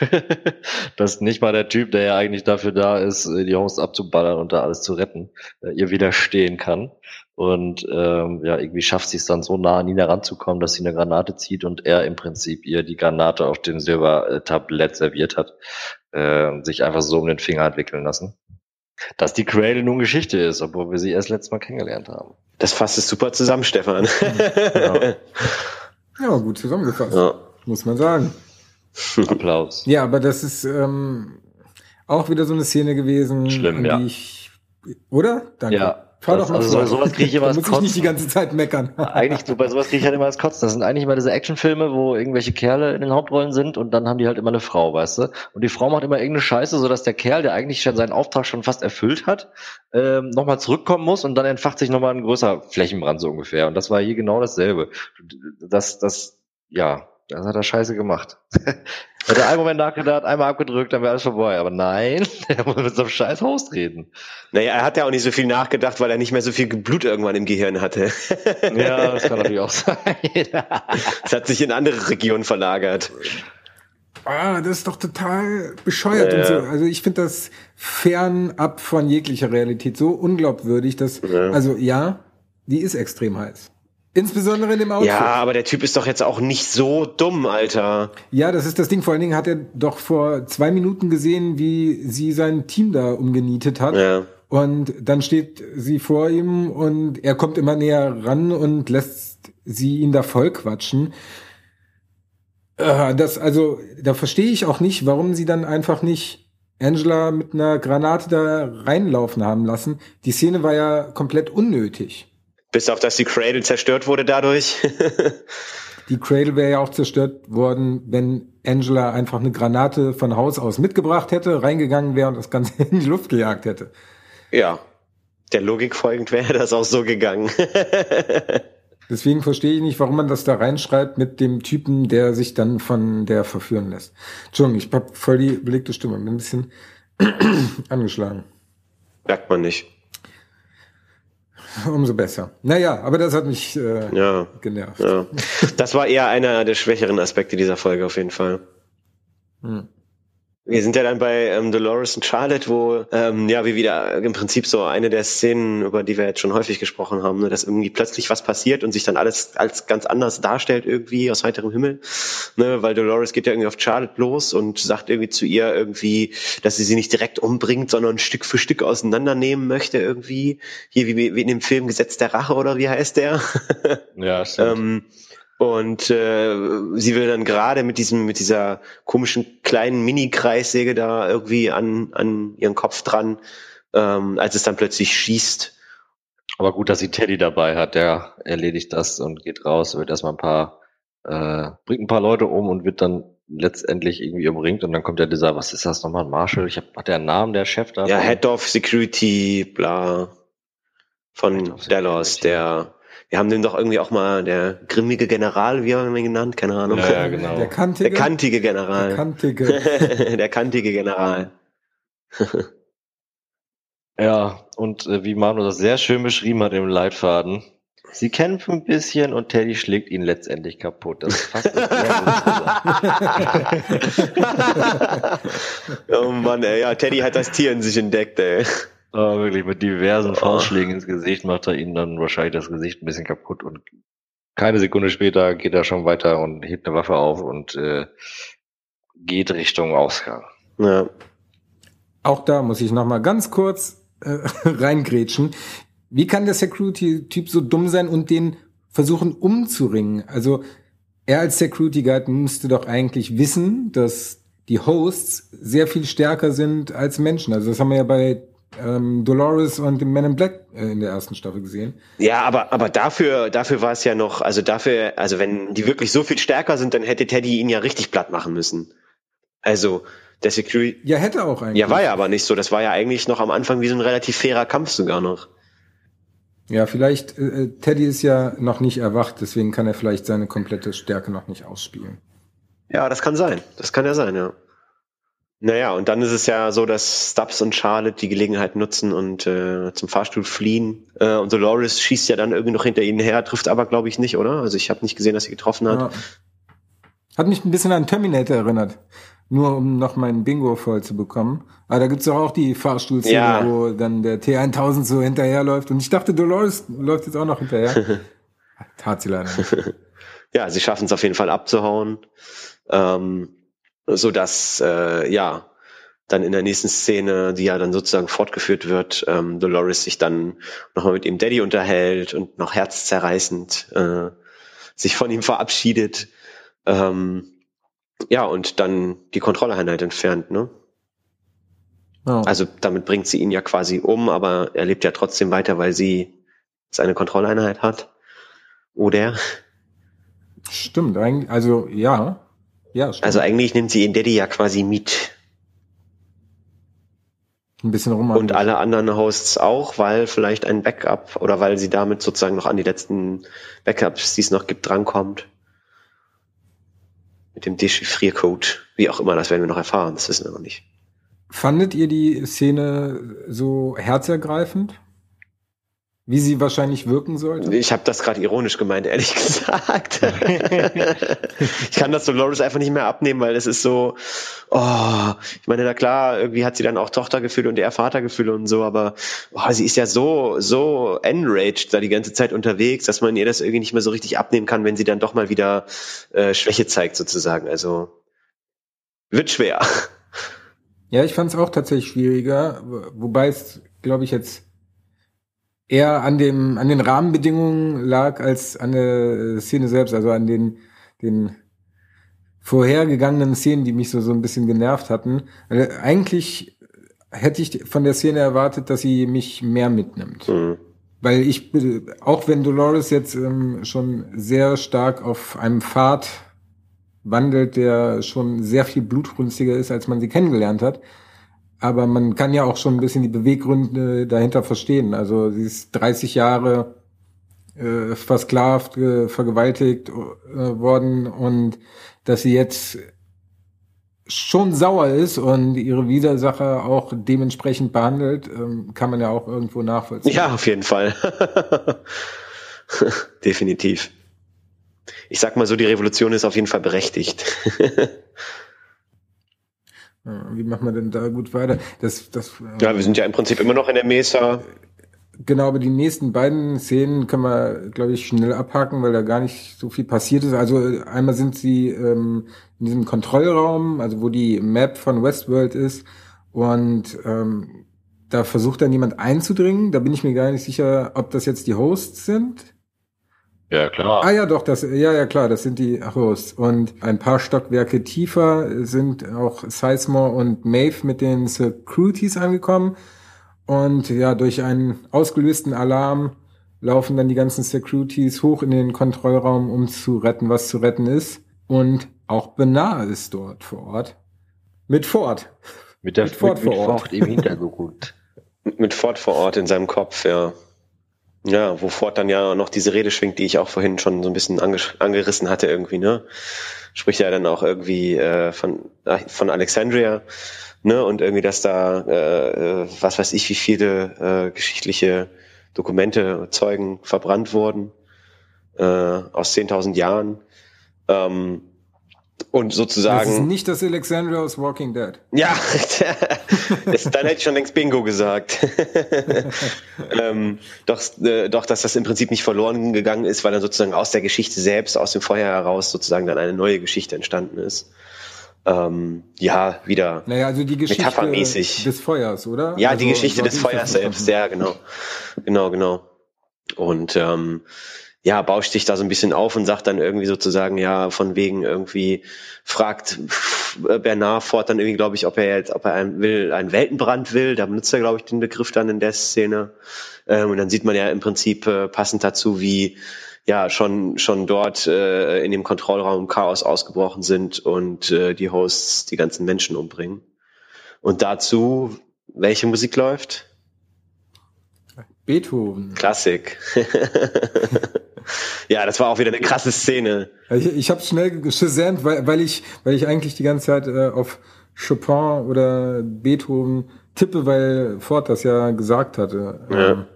dass nicht mal der Typ, der ja eigentlich dafür da ist, äh, die Host abzuballern und da alles zu retten, äh, ihr widerstehen kann. Und ähm, ja, irgendwie schafft sie es dann so nah an ihn heranzukommen, dass sie eine Granate zieht und er im Prinzip ihr die Granate auf dem Silbertablett serviert hat, äh, sich einfach so um den Finger hat wickeln lassen. Dass die Cradle nun Geschichte ist, obwohl wir sie erst letztes Mal kennengelernt haben. Das fasst es super zusammen, Stefan. ja. Ja, gut zusammengefasst. Ja. Muss man sagen. Applaus. Ja, aber das ist ähm, auch wieder so eine Szene gewesen, Schlimm, ja. ich. Oder? Danke. Ja. Das- doch mal also vor. so- sowas krieg ich immer Da als muss ich nicht die Kotzen. ganze Zeit meckern. Eigentlich, so bei sowas kriege ich halt immer das Kotzen. Das sind eigentlich immer diese Actionfilme, wo irgendwelche Kerle in den Hauptrollen sind und dann haben die halt immer eine Frau, weißt du? Und die Frau macht immer irgendeine Scheiße, sodass der Kerl, der eigentlich schon seinen Auftrag schon fast erfüllt hat, ähm, nochmal zurückkommen muss und dann entfacht sich nochmal ein größer Flächenbrand so ungefähr. Und das war hier genau dasselbe. Das, das, ja, das hat er scheiße gemacht. Hätte er einen Moment nachgedacht, einmal abgedrückt, dann wäre alles vorbei. Aber nein, er muss mit so einem scheiß Host reden. Naja, er hat ja auch nicht so viel nachgedacht, weil er nicht mehr so viel Blut irgendwann im Gehirn hatte. Ja, das kann natürlich auch sein. Es hat sich in andere Regionen verlagert. Ah, das ist doch total bescheuert Ja, und so. Also ich finde das fernab von jeglicher Realität so unglaubwürdig, dass, Ja. also ja, die ist extrem heiß. Insbesondere in dem Outfit. Ja, aber der Typ ist doch jetzt auch nicht so dumm, Alter. Ja, das ist das Ding. Vor allen Dingen hat er doch vor zwei Minuten gesehen, wie sie sein Team da umgenietet hat. Ja. Und dann steht sie vor ihm und er kommt immer näher ran und lässt sie ihn da voll quatschen. Äh, Das, also, da verstehe ich auch nicht, warum sie dann einfach nicht Angela mit einer Granate da reinlaufen haben lassen. Die Szene war ja komplett unnötig. Bis auf, dass die Cradle zerstört wurde dadurch. Die Cradle wäre ja auch zerstört worden, wenn Angela einfach eine Granate von Haus aus mitgebracht hätte, reingegangen wäre und das Ganze in die Luft gejagt hätte. ja. Der Logik folgend wäre das auch so gegangen. Deswegen verstehe ich nicht, warum man das da reinschreibt mit dem Typen, der sich dann von der verführen lässt. Entschuldigung, ich habe voll die belegte Stimme, bin ein bisschen angeschlagen. Merkt man nicht. Umso besser. Naja, aber das hat mich äh, Ja. genervt. ja. Das war eher einer der schwächeren Aspekte dieser Folge auf jeden Fall. Hm. Wir sind ja dann bei ähm, Dolores und Charlotte, wo ähm, ja wie wieder im Prinzip so eine der Szenen, über die wir jetzt schon häufig gesprochen haben, ne, dass irgendwie plötzlich was passiert und sich dann alles als ganz anders darstellt irgendwie aus heiterem Himmel, ne, weil Dolores geht ja irgendwie auf Charlotte los und sagt irgendwie zu ihr irgendwie, dass sie sie nicht direkt umbringt, sondern Stück für Stück auseinandernehmen möchte irgendwie. Hier wie, wie in dem Film Gesetz der Rache oder wie heißt der? Ja, stimmt. ähm, und äh, sie will dann gerade mit diesem, mit dieser komischen kleinen Mini-Kreissäge da irgendwie an, an ihren Kopf dran, ähm, als es dann plötzlich schießt. Aber gut, dass sie Teddy dabei hat, der erledigt das und geht raus, wird erstmal ein paar, äh, bringt ein paar Leute um und wird dann letztendlich irgendwie umringt und dann kommt ja dieser, was ist das nochmal, ein Marshall? Ich hab, hat der einen Namen, der Chef da? Ja, Head of Security, bla, von Dallas, Security. der, wir haben den doch irgendwie auch mal der grimmige General, wie haben wir ihn genannt? Keine Ahnung. Ja, ja, genau. Der kantige. Der kantige General. Der kantige. der kantige General. Ja, und äh, wie Manu das sehr schön beschrieben hat im Leitfaden, sie kämpfen ein bisschen und Teddy schlägt ihn letztendlich kaputt. Das fasst es sehr gut zusammen. oh Mann, ey, ja, Teddy hat das Tier in sich entdeckt, ey. Aber wirklich mit diversen Oh. Faustschlägen ins Gesicht macht er ihm dann wahrscheinlich das Gesicht ein bisschen kaputt und keine Sekunde später geht er schon weiter und hebt eine Waffe auf und äh, geht Richtung Ausgang. Ja. Auch da muss ich noch mal ganz kurz äh, reingrätschen. Wie kann der Security-Typ so dumm sein und den versuchen umzuringen? Also er als Security Guard müsste doch eigentlich wissen, dass die Hosts sehr viel stärker sind als Menschen. Also das haben wir ja bei ähm, Dolores und dem Men in Black äh, in der ersten Staffel gesehen. Ja, aber, aber dafür, dafür war es ja noch, also dafür, also wenn die wirklich so viel stärker sind, dann hätte Teddy ihn ja richtig platt machen müssen. Also, der Security, Ja, hätte auch eigentlich. ja, war ja aber nicht so. Das war ja eigentlich noch am Anfang wie so ein relativ fairer Kampf sogar noch. Ja, vielleicht, äh, Teddy ist ja noch nicht erwacht, deswegen kann er vielleicht seine komplette Stärke noch nicht ausspielen. Ja, das kann sein. Das kann ja sein, ja. Naja, und dann ist es ja so, dass Stubbs und Charlotte die Gelegenheit nutzen und äh, zum Fahrstuhl fliehen. Äh, und Dolores schießt ja dann irgendwie noch hinter ihnen her, trifft aber, glaube ich, nicht, oder? Also ich habe nicht gesehen, dass sie getroffen hat. Ja. Hat mich ein bisschen an Terminator erinnert. Nur um noch mein Bingo voll zu bekommen. Aber da gibt's doch auch die Fahrstuhlszene, Ja. wo dann der T1000 so hinterherläuft. Und ich dachte, Dolores läuft jetzt auch noch hinterher. Tat sie leider nicht. ja, sie schaffen es auf jeden Fall abzuhauen, ähm, so dass äh, ja dann in der nächsten Szene, die ja dann sozusagen fortgeführt wird, ähm, Dolores sich dann nochmal mit ihrem Daddy unterhält und noch herzzerreißend äh, sich von ihm verabschiedet. Ähm, ja, und dann die Kontrolleinheit entfernt, ne? Ja. Also damit bringt sie ihn ja quasi um, aber er lebt ja trotzdem weiter, weil sie seine Kontrolleinheit hat. Oder? Stimmt, eigentlich, also ja. Ja, stimmt. Also eigentlich nimmt sie ihren Daddy ja quasi mit. ein bisschen rum. Und alle anderen Hosts auch, weil vielleicht ein Backup oder weil sie damit sozusagen noch an die letzten Backups, die es noch gibt, drankommt. Mit dem Dechiffriercode. Wie auch immer, das werden wir noch erfahren, das wissen wir noch nicht. Fandet ihr die Szene so herzergreifend? Wie sie wahrscheinlich wirken sollte? Ich habe das gerade ironisch gemeint, ehrlich gesagt. ich kann das Dolores einfach nicht mehr abnehmen, weil es ist so, oh, ich meine, na klar, irgendwie hat sie dann auch Tochtergefühle und er Vatergefühle und so, aber oh, sie ist ja so, so enraged da die ganze Zeit unterwegs, dass man ihr das irgendwie nicht mehr so richtig abnehmen kann, wenn sie dann doch mal wieder äh, Schwäche zeigt sozusagen. Also wird schwer. Ja, ich fand es auch tatsächlich schwieriger, wobei es, glaube ich, jetzt eher an dem an den Rahmenbedingungen lag als an der Szene selbst, also an den den vorhergegangenen Szenen, die mich so so ein bisschen genervt hatten. Also eigentlich hätte ich von der Szene erwartet, dass sie mich mehr mitnimmt. Hm. Weil ich, auch wenn Dolores jetzt ähm, schon sehr stark auf einem Pfad wandelt, der schon sehr viel blutrünstiger ist, als man sie kennengelernt hat. Aber man kann ja auch schon ein bisschen die Beweggründe dahinter verstehen. Also sie ist 30 Jahre äh, versklavt, äh, vergewaltigt äh, worden und dass sie jetzt schon sauer ist und ihre Widersacher auch dementsprechend behandelt, ähm, kann man ja auch irgendwo nachvollziehen. Ja, auf jeden Fall. Definitiv. Ich sag mal so, die Revolution ist auf jeden Fall berechtigt. Wie machen wir denn da gut weiter? Das, das, ja, wir sind ja im Prinzip immer noch in der Mesa. Genau, aber die nächsten beiden Szenen können wir, glaube ich, schnell abhaken, weil da gar nicht so viel passiert ist. Also einmal sind sie ähm, in diesem Kontrollraum, also wo die Map von Westworld ist, und ähm, da versucht dann jemand einzudringen. Da bin ich mir gar nicht sicher, ob das jetzt die Hosts sind. Ja, klar. Ah ja, doch, das, ja, ja, klar, das sind die Hosts. Und ein paar Stockwerke tiefer sind auch Sizemore und Maeve mit den Securities angekommen. Und ja, durch einen ausgelösten Alarm laufen dann die ganzen Securities hoch in den Kontrollraum, um zu retten, was zu retten ist. Und auch Benar ist dort vor Ort. Mit Ford. Mit der mit Ford, mit, vor Ort. Ford im Hintergrund. mit Ford vor Ort in seinem Kopf, ja. Ja, wo dann ja noch diese Rede schwingt, die ich auch vorhin schon so ein bisschen ange angerissen hatte irgendwie, ne? Spricht ja dann auch irgendwie äh, von, äh, von Alexandria ne, und irgendwie, dass da, äh, äh, was weiß ich, wie viele äh, geschichtliche Dokumente, Zeugen verbrannt wurden äh, aus 10.000 Jahren. Ähm, und sozusagen. Das ist nicht das Alexandria aus Walking Dead. Ja, das, dann hätte ich schon längst Bingo gesagt. ähm, doch, äh, doch, dass das im Prinzip nicht verloren gegangen ist, weil dann sozusagen aus der Geschichte selbst, aus dem Feuer heraus sozusagen dann eine neue Geschichte entstanden ist ähm, ja, wieder naja, also die Geschichte metaphermäßig. des Feuers, oder? Ja, also, die Geschichte des Feuers selbst, ja, genau. Genau, genau. Und ähm, ja, bauscht sich da so ein bisschen auf und sagt dann irgendwie sozusagen, ja, von wegen irgendwie, fragt Bernard fort dann irgendwie, glaube ich, ob er jetzt, ob er einen will, einen Weltenbrand will. Da benutzt er, glaube ich, den Begriff dann in der Szene. Ähm, und dann sieht man ja im Prinzip äh, passend dazu, wie ja schon schon dort äh, in dem Kontrollraum Chaos ausgebrochen sind und äh, die Hosts die ganzen Menschen umbringen. Und dazu welche Musik läuft? Beethoven. Klassik. ja, das war auch wieder eine krasse Szene. Ich, ich habe schnell gesamt, weil, weil ich weil ich eigentlich die ganze Zeit äh, auf Chopin oder Beethoven tippe, weil Ford das ja gesagt hatte. Ja. Ähm,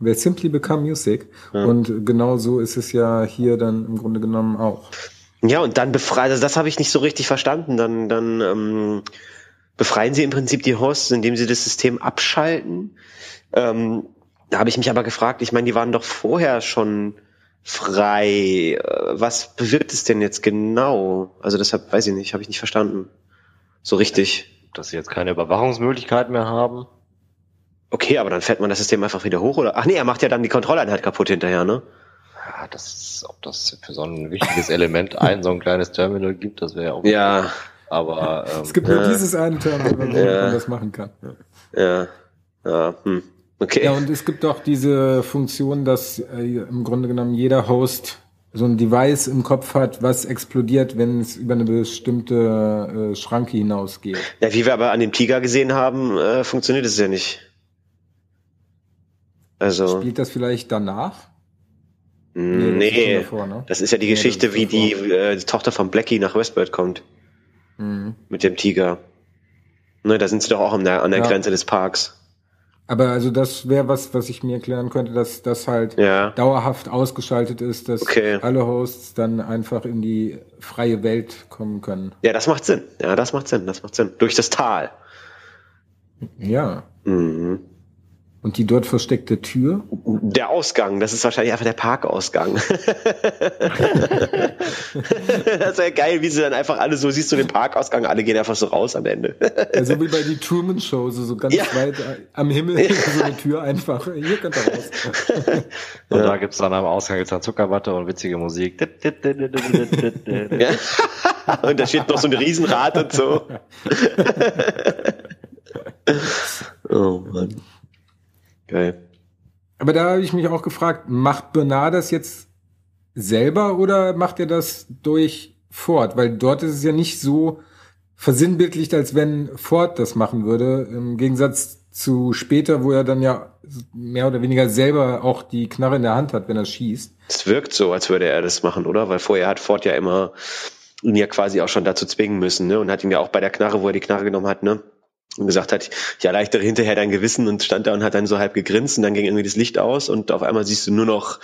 Wer Simply Become Music. Ja. Und genau so ist es ja hier dann im Grunde genommen auch. Ja, und dann befreit, also das habe ich nicht so richtig verstanden. Dann, dann ähm, befreien sie im Prinzip die Hosts, indem sie das System abschalten. Ähm, da habe ich mich aber gefragt, ich meine, die waren doch vorher schon frei. Äh, was bewirkt es denn jetzt genau? Also deshalb weiß ich nicht, habe ich nicht verstanden. So richtig. Dass sie jetzt keine Überwachungsmöglichkeit mehr haben. Okay, aber dann fährt man das System einfach wieder hoch, oder? Ach nee, er macht ja dann die Kontrolleinheit kaputt hinterher, ne? Ja, das, ob das für so ein wichtiges Element ein so ein kleines Terminal gibt, das wäre ja auch. Ja. Gut. Aber ähm, es gibt nur dieses eine Terminal, wo ja. man das machen kann. Ja. Ja. Hm. Okay. Ja, und es gibt auch diese Funktion, dass äh, im Grunde genommen jeder Host so ein Device im Kopf hat, was explodiert, wenn es über eine bestimmte äh, Schranke hinausgeht. Ja, wie wir aber an dem Tiger gesehen haben, äh, funktioniert es ja nicht. Also spielt das vielleicht danach? Nee, nee das, davor, ne? das ist ja die nee, Geschichte, wie die, äh, die Tochter von Blackie nach Westworld kommt. Mhm. Mit dem Tiger. Ne, da sind sie doch auch an der, an der ja. Grenze des Parks. Aber also das wäre was, was ich mir erklären könnte, dass das halt ja. dauerhaft ausgeschaltet ist, dass okay. alle Hosts dann einfach in die freie Welt kommen können. Ja, das macht Sinn. Ja, das macht Sinn. Das macht Sinn. Durch das Tal. Ja. Mhm. Und die dort versteckte Tür? Der Ausgang, das ist wahrscheinlich einfach der Parkausgang. das wäre geil, wie sie dann einfach alle so, siehst du den Parkausgang, alle gehen einfach so raus am Ende. ja, so wie bei die Truman Show, so, so ganz ja. weit am Himmel, so eine Tür einfach, hier könnt ihr raus. und ja. da gibt's dann am Ausgang jetzt dann Zuckerwatte und witzige Musik. ja. Und da steht noch so ein Riesenrad und so. oh Mann. Geil. Aber da habe ich mich auch gefragt, macht Bernard das jetzt selber oder macht er das durch Ford? Weil dort ist es ja nicht so versinnbildlicht, als wenn Ford das machen würde. Im Gegensatz zu später, wo er dann ja mehr oder weniger selber auch die Knarre in der Hand hat, wenn er schießt. Es wirkt so, als würde er das machen, oder? Weil vorher hat Ford ja immer ihn ja quasi auch schon dazu zwingen müssen, ne? Und hat ihm ja auch bei der Knarre, wo er die Knarre genommen hat, ne? Und gesagt hat, ich erleichtere hinterher dein Gewissen und stand da und hat dann so halb gegrinst und dann ging irgendwie das Licht aus und auf einmal siehst du nur noch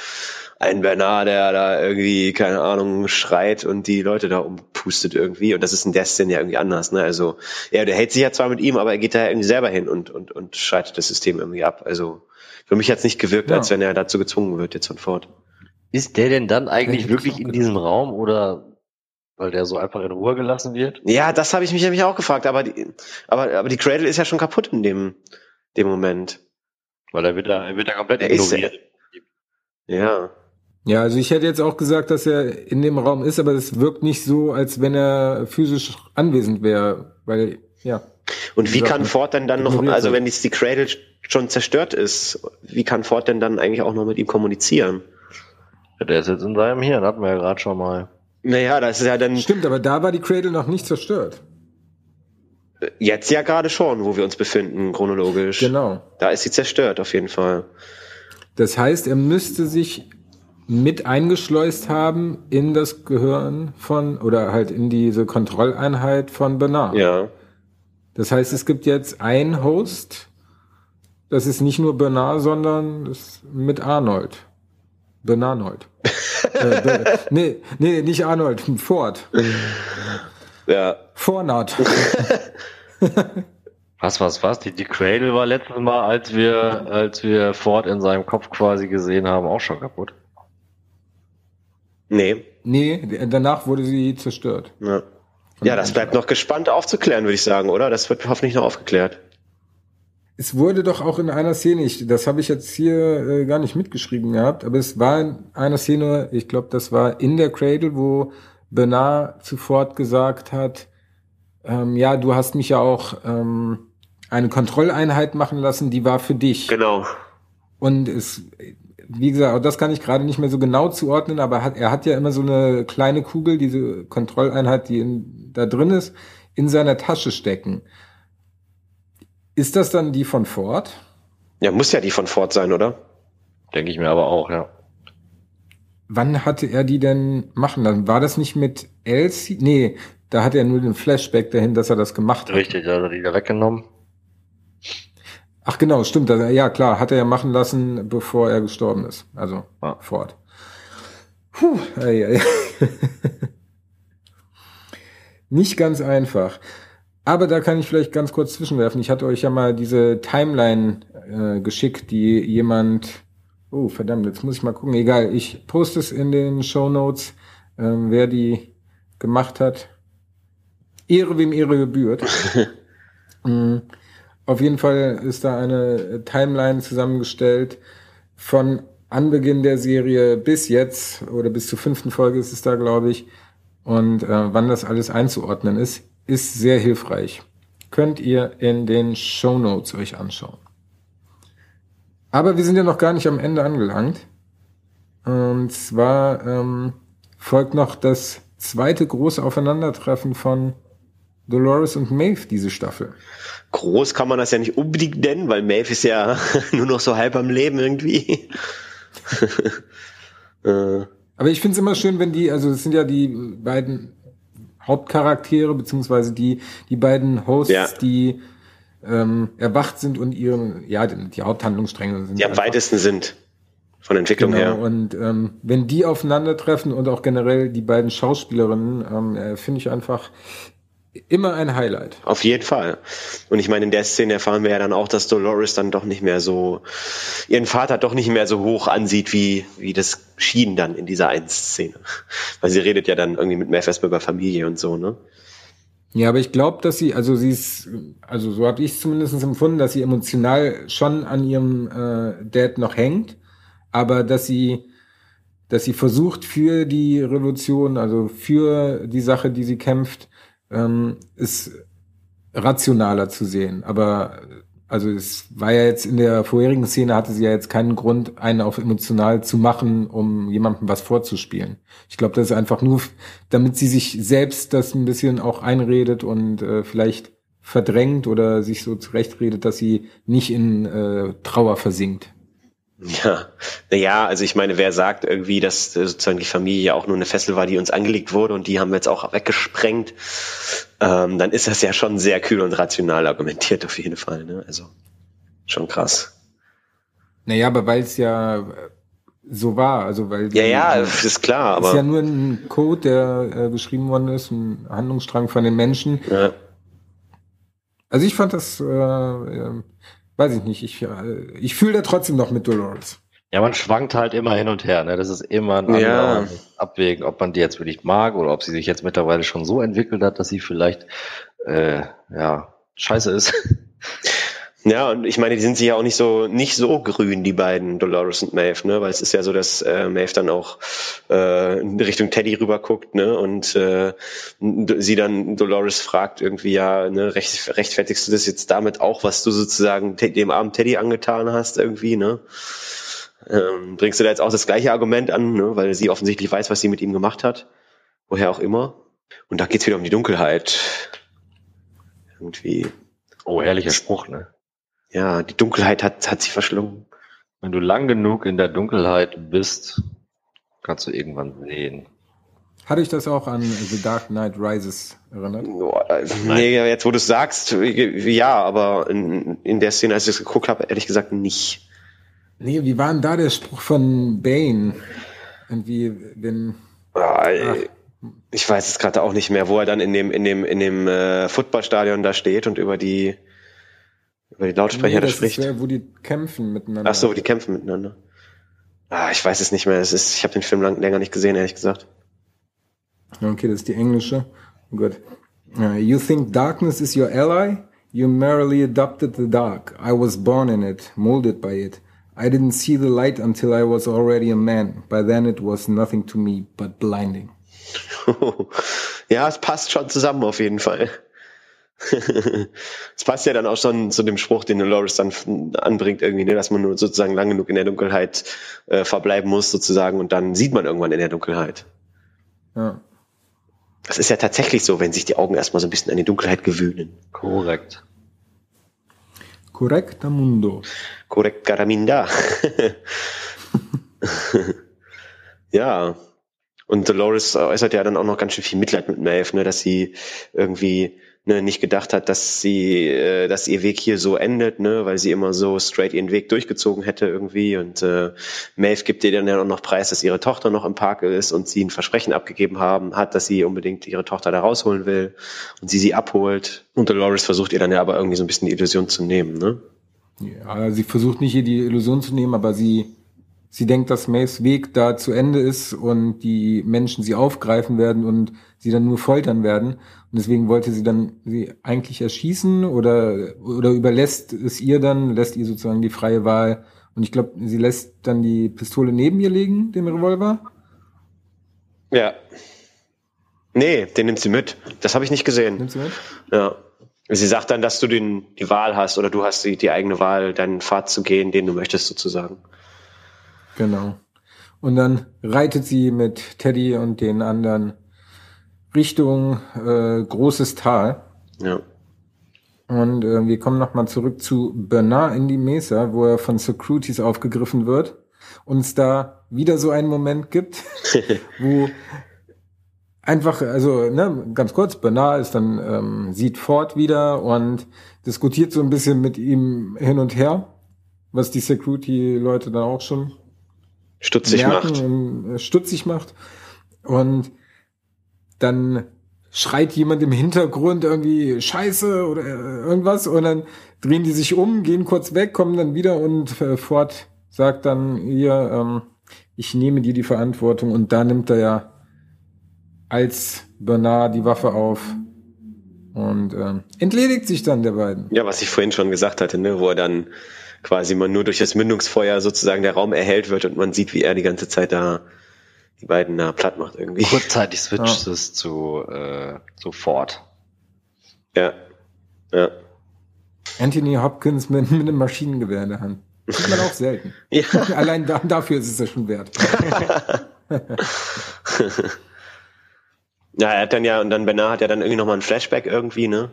einen Bernard, der da irgendwie, keine Ahnung, schreit und die Leute da umpustet irgendwie. Und das ist in der Szene ja irgendwie anders. Ne? Also er, der hält sich ja zwar mit ihm, aber er geht da irgendwie selber hin und, und, und schaltet das System irgendwie ab. Also für mich hat es nicht gewirkt, ja. als wenn er dazu gezwungen wird jetzt von Ford. Ist der denn dann eigentlich wirklich in diesem Raum oder weil der so einfach in Ruhe gelassen wird? Ja, das habe ich mich nämlich auch gefragt, aber die, aber, aber die Cradle ist ja schon kaputt in dem, dem Moment. Weil er wird da, er wird da komplett er ignoriert. Ist, ja. Ja, also ich hätte jetzt auch gesagt, dass er in dem Raum ist, aber es wirkt nicht so, als wenn er physisch anwesend wäre, weil, ja. Und wie kann Ford denn dann noch, also wenn jetzt die Cradle schon zerstört ist, wie kann Ford denn dann eigentlich auch noch mit ihm kommunizieren? Ja, der ist jetzt in seinem Hirn, hatten wir ja gerade schon mal. Naja, das ist ja dann. Stimmt, aber da war die Cradle noch nicht zerstört. Jetzt ja gerade schon, wo wir uns befinden, chronologisch. Genau. Da ist sie zerstört, auf jeden Fall. Das heißt, er müsste sich mit eingeschleust haben in das Gehirn von, oder halt in diese Kontrolleinheit von Bernard. Ja. Das heißt, es gibt jetzt ein Host, das ist nicht nur Bernard, sondern das mit Arnold. Bernarnold. Äh, nee, nee, nicht Arnold, Ford. Ja. Vornard. was, was, was? Die, die Cradle war letztes Mal, als wir, als wir Ford in seinem Kopf quasi gesehen haben, auch schon kaputt. Nee. Nee, danach wurde sie zerstört. Ja, ja das bleibt noch gespannt aufzuklären, würde ich sagen, oder? Das wird hoffentlich noch aufgeklärt. Es wurde doch auch in einer Szene, ich, das habe ich jetzt hier äh, gar nicht mitgeschrieben gehabt, aber es war in einer Szene, ich glaube, das war in der Cradle, wo Bernard zuvor gesagt hat, ähm, ja, du hast mich ja auch ähm, eine Kontrolleinheit machen lassen, die war für dich. Genau. Und es, wie gesagt, das kann ich gerade nicht mehr so genau zuordnen, aber hat, er hat ja immer so eine kleine Kugel, diese Kontrolleinheit, die in, da drin ist, in seiner Tasche stecken. Ist das dann die von Ford? Ja, muss ja die von Ford sein, oder? Denke ich mir aber auch, ja. Wann hatte er die denn machen lassen? War das nicht mit Elsie? Nee, da hat er nur den Flashback dahin, dass er das gemacht hat. Richtig, da hat er die da weggenommen. Ach genau, stimmt. Ja klar, hat er ja machen lassen, bevor er gestorben ist. Also ah. fort. Puh, ei, ei. Nicht ganz einfach. Aber da kann ich vielleicht ganz kurz zwischenwerfen. Ich hatte euch ja mal diese Timeline äh, geschickt, die jemand. Oh, verdammt, jetzt muss ich mal gucken. Egal, ich poste es in den Show Notes, ähm, wer die gemacht hat. Ehre wem Ehre gebührt. mm. Auf jeden Fall ist da eine Timeline zusammengestellt von Anbeginn der Serie bis jetzt oder bis zur fünften Folge ist es da, glaube ich. Und äh, wann das alles einzuordnen ist, ist sehr hilfreich. Könnt ihr in den Show Notes euch anschauen. Aber wir sind ja noch gar nicht am Ende angelangt. Und zwar ähm, folgt noch das zweite große Aufeinandertreffen von Dolores und Maeve diese Staffel. Groß kann man das ja nicht unbedingt nennen, weil Maeve ist ja nur noch so halb am Leben irgendwie. Äh. Aber ich finde es immer schön, wenn die, also es sind ja die beiden Hauptcharaktere, beziehungsweise die, die beiden Hosts, ja. die ähm, erwacht sind und ihren, ja, die Haupthandlungsstränge sind. Die am weitesten sind. Von Entwicklung genau, her. Und ähm, wenn die aufeinandertreffen und auch generell die beiden Schauspielerinnen, ähm, äh, finde ich einfach immer ein Highlight. Auf jeden Fall. Und ich meine, in der Szene erfahren wir ja dann auch, dass Dolores dann doch nicht mehr so, ihren Vater doch nicht mehr so hoch ansieht, wie, wie das schien dann in dieser einen Szene. Weil sie redet ja dann irgendwie mit Maeve über Familie und so, ne? Ja, aber ich glaube, dass sie, also sie ist, also so habe ich es zumindest empfunden, dass sie emotional schon an ihrem äh, Dad noch hängt, aber dass sie, dass sie versucht für die Revolution, also für die Sache, die sie kämpft, ähm, ist rationaler zu sehen. Aber also es war ja jetzt in der vorherigen Szene hatte sie ja jetzt keinen Grund, einen auf emotional zu machen, um jemandem was vorzuspielen. Ich glaube, das ist einfach nur, damit sie sich selbst das ein bisschen auch einredet und äh, vielleicht verdrängt oder sich so zurechtredet, dass sie nicht in äh, Trauer versinkt. Ja, naja, also ich meine, wer sagt irgendwie, dass sozusagen die Familie auch nur eine Fessel war, die uns angelegt wurde und die haben wir jetzt auch weggesprengt, ähm, dann ist das ja schon sehr kühl und rational argumentiert auf jeden Fall. Ne? Also schon krass. Naja, aber weil es ja so war, also weil ja, ja, ist klar, aber ist ja nur ein Code, der äh, geschrieben worden ist, ein Handlungsstrang von den Menschen. Ja. Also ich fand das äh, äh, weiß ich nicht, ich, äh, ich fühle da trotzdem noch mit Dolores. Ja, man schwankt halt immer hin und her. Ne? Das ist immer ein Ja. Abwägen, ob man die jetzt wirklich mag oder ob sie sich jetzt mittlerweile schon so entwickelt hat, dass sie vielleicht äh, ja scheiße ist. Ja, und ich meine, die sind sich ja auch nicht so nicht so grün, die beiden, Dolores und Maeve, ne? Weil es ist ja so, dass äh, Maeve dann auch äh, in Richtung Teddy rüber guckt, ne? Und äh, sie dann Dolores fragt irgendwie, ja, ne, recht, rechtfertigst du das jetzt damit auch, was du sozusagen dem armen Teddy angetan hast, irgendwie, ne? Ähm, bringst du da jetzt auch das gleiche Argument an, ne? Weil sie offensichtlich weiß, was sie mit ihm gemacht hat. Woher auch immer. Und da geht's wieder um die Dunkelheit. Irgendwie. Oh, herrlicher Spruch, ne? Ja, die Dunkelheit hat, hat sie verschlungen. Wenn du lang genug in der Dunkelheit bist, kannst du irgendwann sehen. Hatte ich das auch an The Dark Knight Rises erinnert? Nee, jetzt wo du es sagst, ja, aber in, in der Szene, als ich es geguckt habe, ehrlich gesagt nicht. Nee, wie war denn da der Spruch von Bane? Irgendwie, wenn, Ah, Ich weiß es gerade auch nicht mehr, wo er dann in dem, in dem, in dem äh, Footballstadion da steht und über die, über die Lautsprecher da das spricht. ist, wo die kämpfen miteinander. Ach so, die kämpfen miteinander. Ah, ich weiß es nicht mehr. Es ist, ich habe den Film lang, länger nicht gesehen, ehrlich gesagt. Okay, das ist die englische. Gut. Uh, you think darkness is your ally? You merely adopted the dark. I was born in it, molded by it. I didn't see the light until I was already a man. By then it was nothing to me but blinding. ja, es passt schon zusammen auf jeden Fall. Es passt ja dann auch schon zu dem Spruch, den Dolores dann anbringt, irgendwie, ne, dass man nur sozusagen lang genug in der Dunkelheit äh, verbleiben muss, sozusagen, und dann sieht man irgendwann in der Dunkelheit. Ja. Das ist ja tatsächlich so, wenn sich die Augen erstmal so ein bisschen an die Dunkelheit gewöhnen. Korrekt. Correcta mundo. Korrekt, Garaminda. ja. Und Dolores äußert ja dann auch noch ganz schön viel Mitleid mit Maeve, ne, dass sie irgendwie ne, nicht gedacht hat, dass sie, äh, dass ihr Weg hier so endet, ne, weil sie immer so straight ihren Weg durchgezogen hätte irgendwie. Und äh, Maeve gibt ihr dann ja auch noch preis, dass ihre Tochter noch im Park ist und sie ein Versprechen abgegeben haben hat, dass sie unbedingt ihre Tochter da rausholen will und sie sie abholt. Und Dolores versucht ihr dann ja aber irgendwie so ein bisschen die Illusion zu nehmen, ne? Ja, sie versucht nicht hier die Illusion zu nehmen, aber sie, sie denkt, dass Maves Weg da zu Ende ist und die Menschen sie aufgreifen werden und sie dann nur foltern werden. Und deswegen wollte sie dann sie eigentlich erschießen oder, oder überlässt es ihr dann, lässt ihr sozusagen die freie Wahl. Und ich glaube, sie lässt dann die Pistole neben ihr legen, den Revolver. Ja. Nee, den nimmt sie mit. Das habe ich nicht gesehen. Nimmt sie mit? Ja. Sie sagt dann, dass du den, die Wahl hast oder du hast die, die eigene Wahl, deinen Pfad zu gehen, den du möchtest sozusagen. Genau. Und dann reitet sie mit Teddy und den anderen Richtung äh, großes Tal. Ja. Und äh, wir kommen nochmal zurück zu Bernard in die Mesa, wo er von Securities aufgegriffen wird und es da wieder so einen Moment gibt, wo einfach, also ne, ganz kurz, Bernard ist dann, ähm, sieht Ford wieder und diskutiert so ein bisschen mit ihm hin und her, was die Security-Leute dann auch schon Stutzig merken macht. und äh, stutzig macht. Und dann schreit jemand im Hintergrund irgendwie Scheiße oder äh, irgendwas und dann drehen die sich um, gehen kurz weg, kommen dann wieder und äh, Ford sagt dann hier, ähm, ich nehme dir die Verantwortung und da nimmt er ja als Bernard die Waffe auf und ähm, entledigt sich dann der beiden. Ja, was ich vorhin schon gesagt hatte, ne, wo er dann quasi man nur durch das Mündungsfeuer sozusagen der Raum erhellt wird und man sieht, wie er die ganze Zeit da die beiden da platt macht irgendwie. Kurzzeitig switcht es zu äh, sofort. Ja. Ja. Anthony Hopkins mit, mit einem Maschinengewehr in der Hand. Sieht man auch selten. Ja. Allein da, dafür ist es ja schon wert. Ja, er hat dann ja, und dann Bernard hat ja dann irgendwie nochmal ein Flashback irgendwie, ne?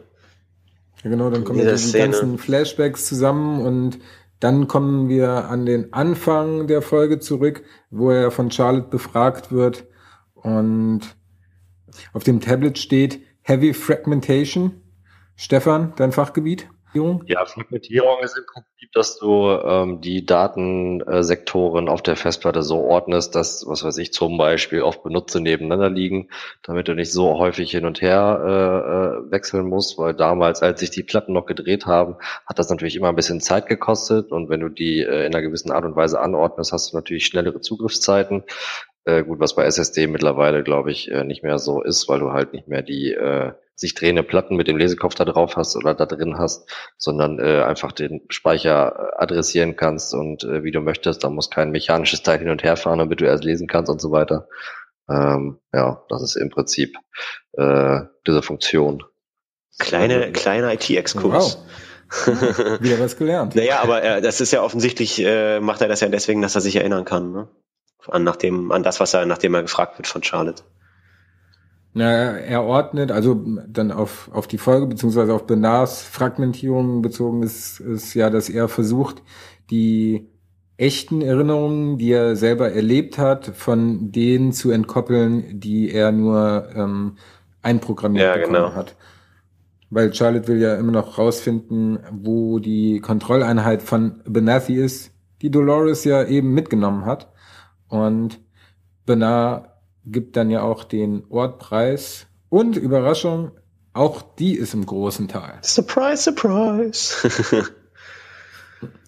Ja, genau, dann kommen ja die ganzen Flashbacks zusammen und Dann kommen wir an den Anfang der Folge zurück, wo er von Charlotte befragt wird und auf dem Tablet steht Heavy Fragmentation. Stefan, dein Fachgebiet? Ja, Fragmentierung ist im Prinzip, dass du ähm, die Datensektoren auf der Festplatte so ordnest, dass, was weiß ich, zum Beispiel oft Benutzer nebeneinander liegen, damit du nicht so häufig hin und her äh, äh, wechseln musst, weil damals, als sich die Platten noch gedreht haben, hat das natürlich immer ein bisschen Zeit gekostet und wenn du die äh, in einer gewissen Art und Weise anordnest, hast du natürlich schnellere Zugriffszeiten. Äh, gut, was bei SSD mittlerweile, glaube ich, äh, nicht mehr so ist, weil du halt nicht mehr die äh, sich drehende Platten mit dem Lesekopf da drauf hast oder da drin hast, sondern äh, einfach den Speicher adressieren kannst und äh, wie du möchtest. Da muss kein mechanisches Teil hin und her fahren, damit du erst lesen kannst und so weiter. Ähm, ja, das ist im Prinzip äh, diese Funktion. Kleine, kleiner IT-Exkurs. Wow. Wieder was gelernt. naja, aber äh, das ist ja offensichtlich, äh, macht er das ja deswegen, dass er sich erinnern kann. Ne? an, nach dem, an das, was er, nachdem er gefragt wird von Charlotte. Na, er ordnet, also dann auf, auf die Folge beziehungsweise auf Benars Fragmentierung bezogen ist, ist ja, dass er versucht, die echten Erinnerungen, die er selber erlebt hat, von denen zu entkoppeln, die er nur ähm, einprogrammiert ja, bekommen genau. hat. Weil Charlotte will ja immer noch rausfinden, wo die Kontrolleinheit von Benathi ist, die Dolores ja eben mitgenommen hat. Und Bernard gibt dann ja auch den Ortpreis. Und Überraschung, auch die ist im großen Tal. Surprise, surprise.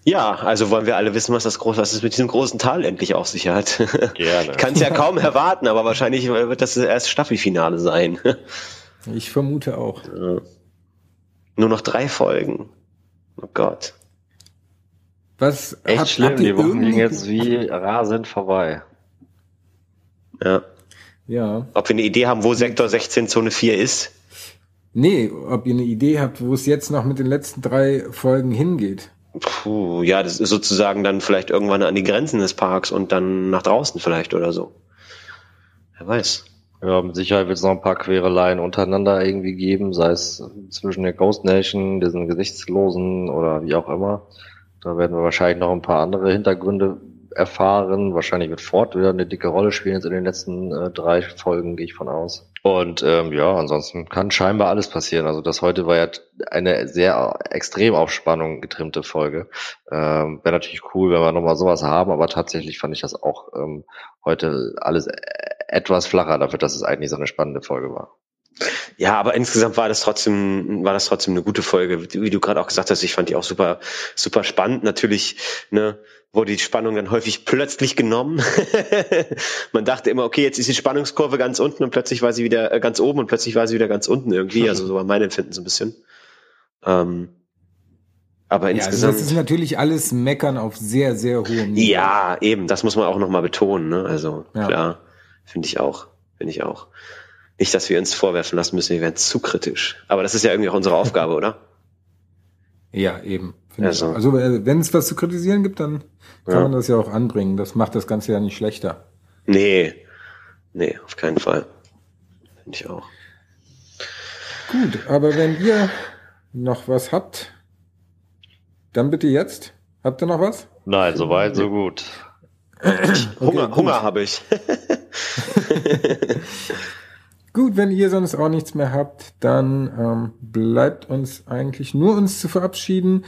ja, also wollen wir alle wissen, was das groß, was es mit diesem großen Tal endlich auf sich hat. Gerne. Kann es ja kaum erwarten, aber wahrscheinlich wird das erst Staffelfinale sein. ich vermute auch. Ja. Nur noch drei Folgen. Oh Gott. Was Echt habt, schlimm, habt die Wochen gingen jetzt wie rasend vorbei. Ja. Ja. Ob wir eine Idee haben, wo Sektor 16 Zone 4 ist? Nee, ob ihr eine Idee habt, wo es jetzt noch mit den letzten drei Folgen hingeht. Puh, ja, das ist sozusagen dann vielleicht irgendwann an die Grenzen des Parks und dann nach draußen vielleicht oder so. Wer weiß. Ja, mit Sicherheit wird es noch ein paar Quereleien untereinander irgendwie geben, sei es zwischen der Ghost Nation, diesen Gesichtslosen oder wie auch immer. Da werden wir wahrscheinlich noch ein paar andere Hintergründe erfahren. Wahrscheinlich wird Ford wieder eine dicke Rolle spielen jetzt in den letzten äh, drei Folgen, gehe ich von aus. Und ähm, ja, ansonsten kann scheinbar alles passieren. Also das heute war ja eine sehr extrem auf Spannung getrimmte Folge. Ähm, Wäre natürlich cool, wenn wir nochmal sowas haben, aber tatsächlich fand ich das auch ähm, heute alles etwas flacher dafür, dass es eigentlich so eine spannende Folge war. Ja, aber insgesamt war das trotzdem, war das trotzdem eine gute Folge. Wie du gerade auch gesagt hast, ich fand die auch super, super spannend. Natürlich, ne, wurde die Spannung dann häufig plötzlich genommen. Man dachte immer, okay, jetzt ist die Spannungskurve ganz unten und plötzlich war sie wieder äh, ganz oben und plötzlich war sie wieder ganz unten irgendwie. Also so war mein Empfinden so ein bisschen. Ähm, aber ja, insgesamt. Also das ist natürlich alles Meckern auf sehr, sehr hohem Niveau. Ja, eben, das muss man auch nochmal betonen. Ne? Also ja. klar, finde ich auch. Finde ich auch. Nicht, dass wir uns vorwerfen lassen müssen, wir wären zu kritisch. Aber das ist ja irgendwie auch unsere Aufgabe, oder? Ja, eben. Also, also äh, wenn es was zu kritisieren gibt, dann kann ja. man das ja auch anbringen. Das macht das Ganze ja nicht schlechter. Nee, nee, auf keinen Fall. Finde ich auch. Gut, aber wenn ihr noch was habt, dann bitte jetzt. Habt ihr noch was? Nein, soweit, so gut. okay, Hunger, gut. Hunger habe ich. Gut, wenn ihr sonst auch nichts mehr habt, dann ähm, bleibt uns eigentlich nur uns zu verabschieden.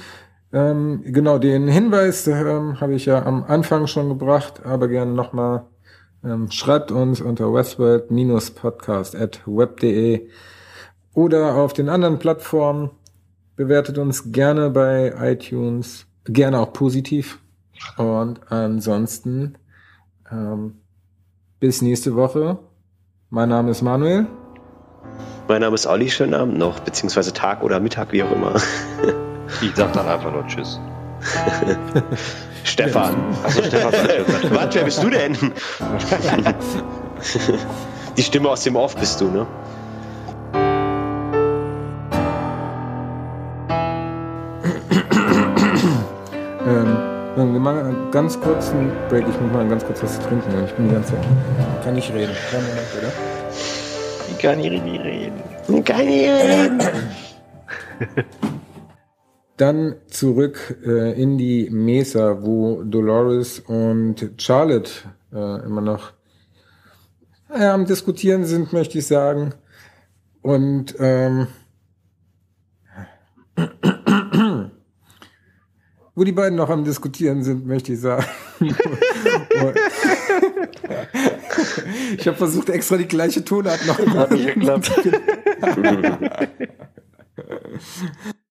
Ähm, genau, den Hinweis ähm, habe ich ja am Anfang schon gebracht, aber gerne nochmal. Ähm, schreibt uns unter westworld-podcast at web.de oder auf den anderen Plattformen. Bewertet uns gerne bei iTunes, gerne auch positiv. Und ansonsten ähm, bis nächste Woche. Mein Name ist Manuel. Mein Name ist Olli, schönen Abend noch, beziehungsweise Tag oder Mittag, wie auch immer. ich sag dann einfach nur Tschüss. Stefan. Achso, Stefan. Warte, wer bist du denn? Die Stimme aus dem Off bist du, ne? Einen ganz kurzen Break. Ich muss mal ganz kurz was trinken. Ich bin die ganze Zeit. Kann nicht reden. Kein Moment, oder? Ich kann nicht reden. Ich kann nicht reden. dann zurück äh, in die Mesa, wo Dolores und Charlotte äh, immer noch ja, am Diskutieren sind, möchte ich sagen. Und ähm, wo die beiden noch am Diskutieren sind, möchte ich sagen. ich habe versucht, extra die gleiche Tonart noch. Hat nicht geklappt.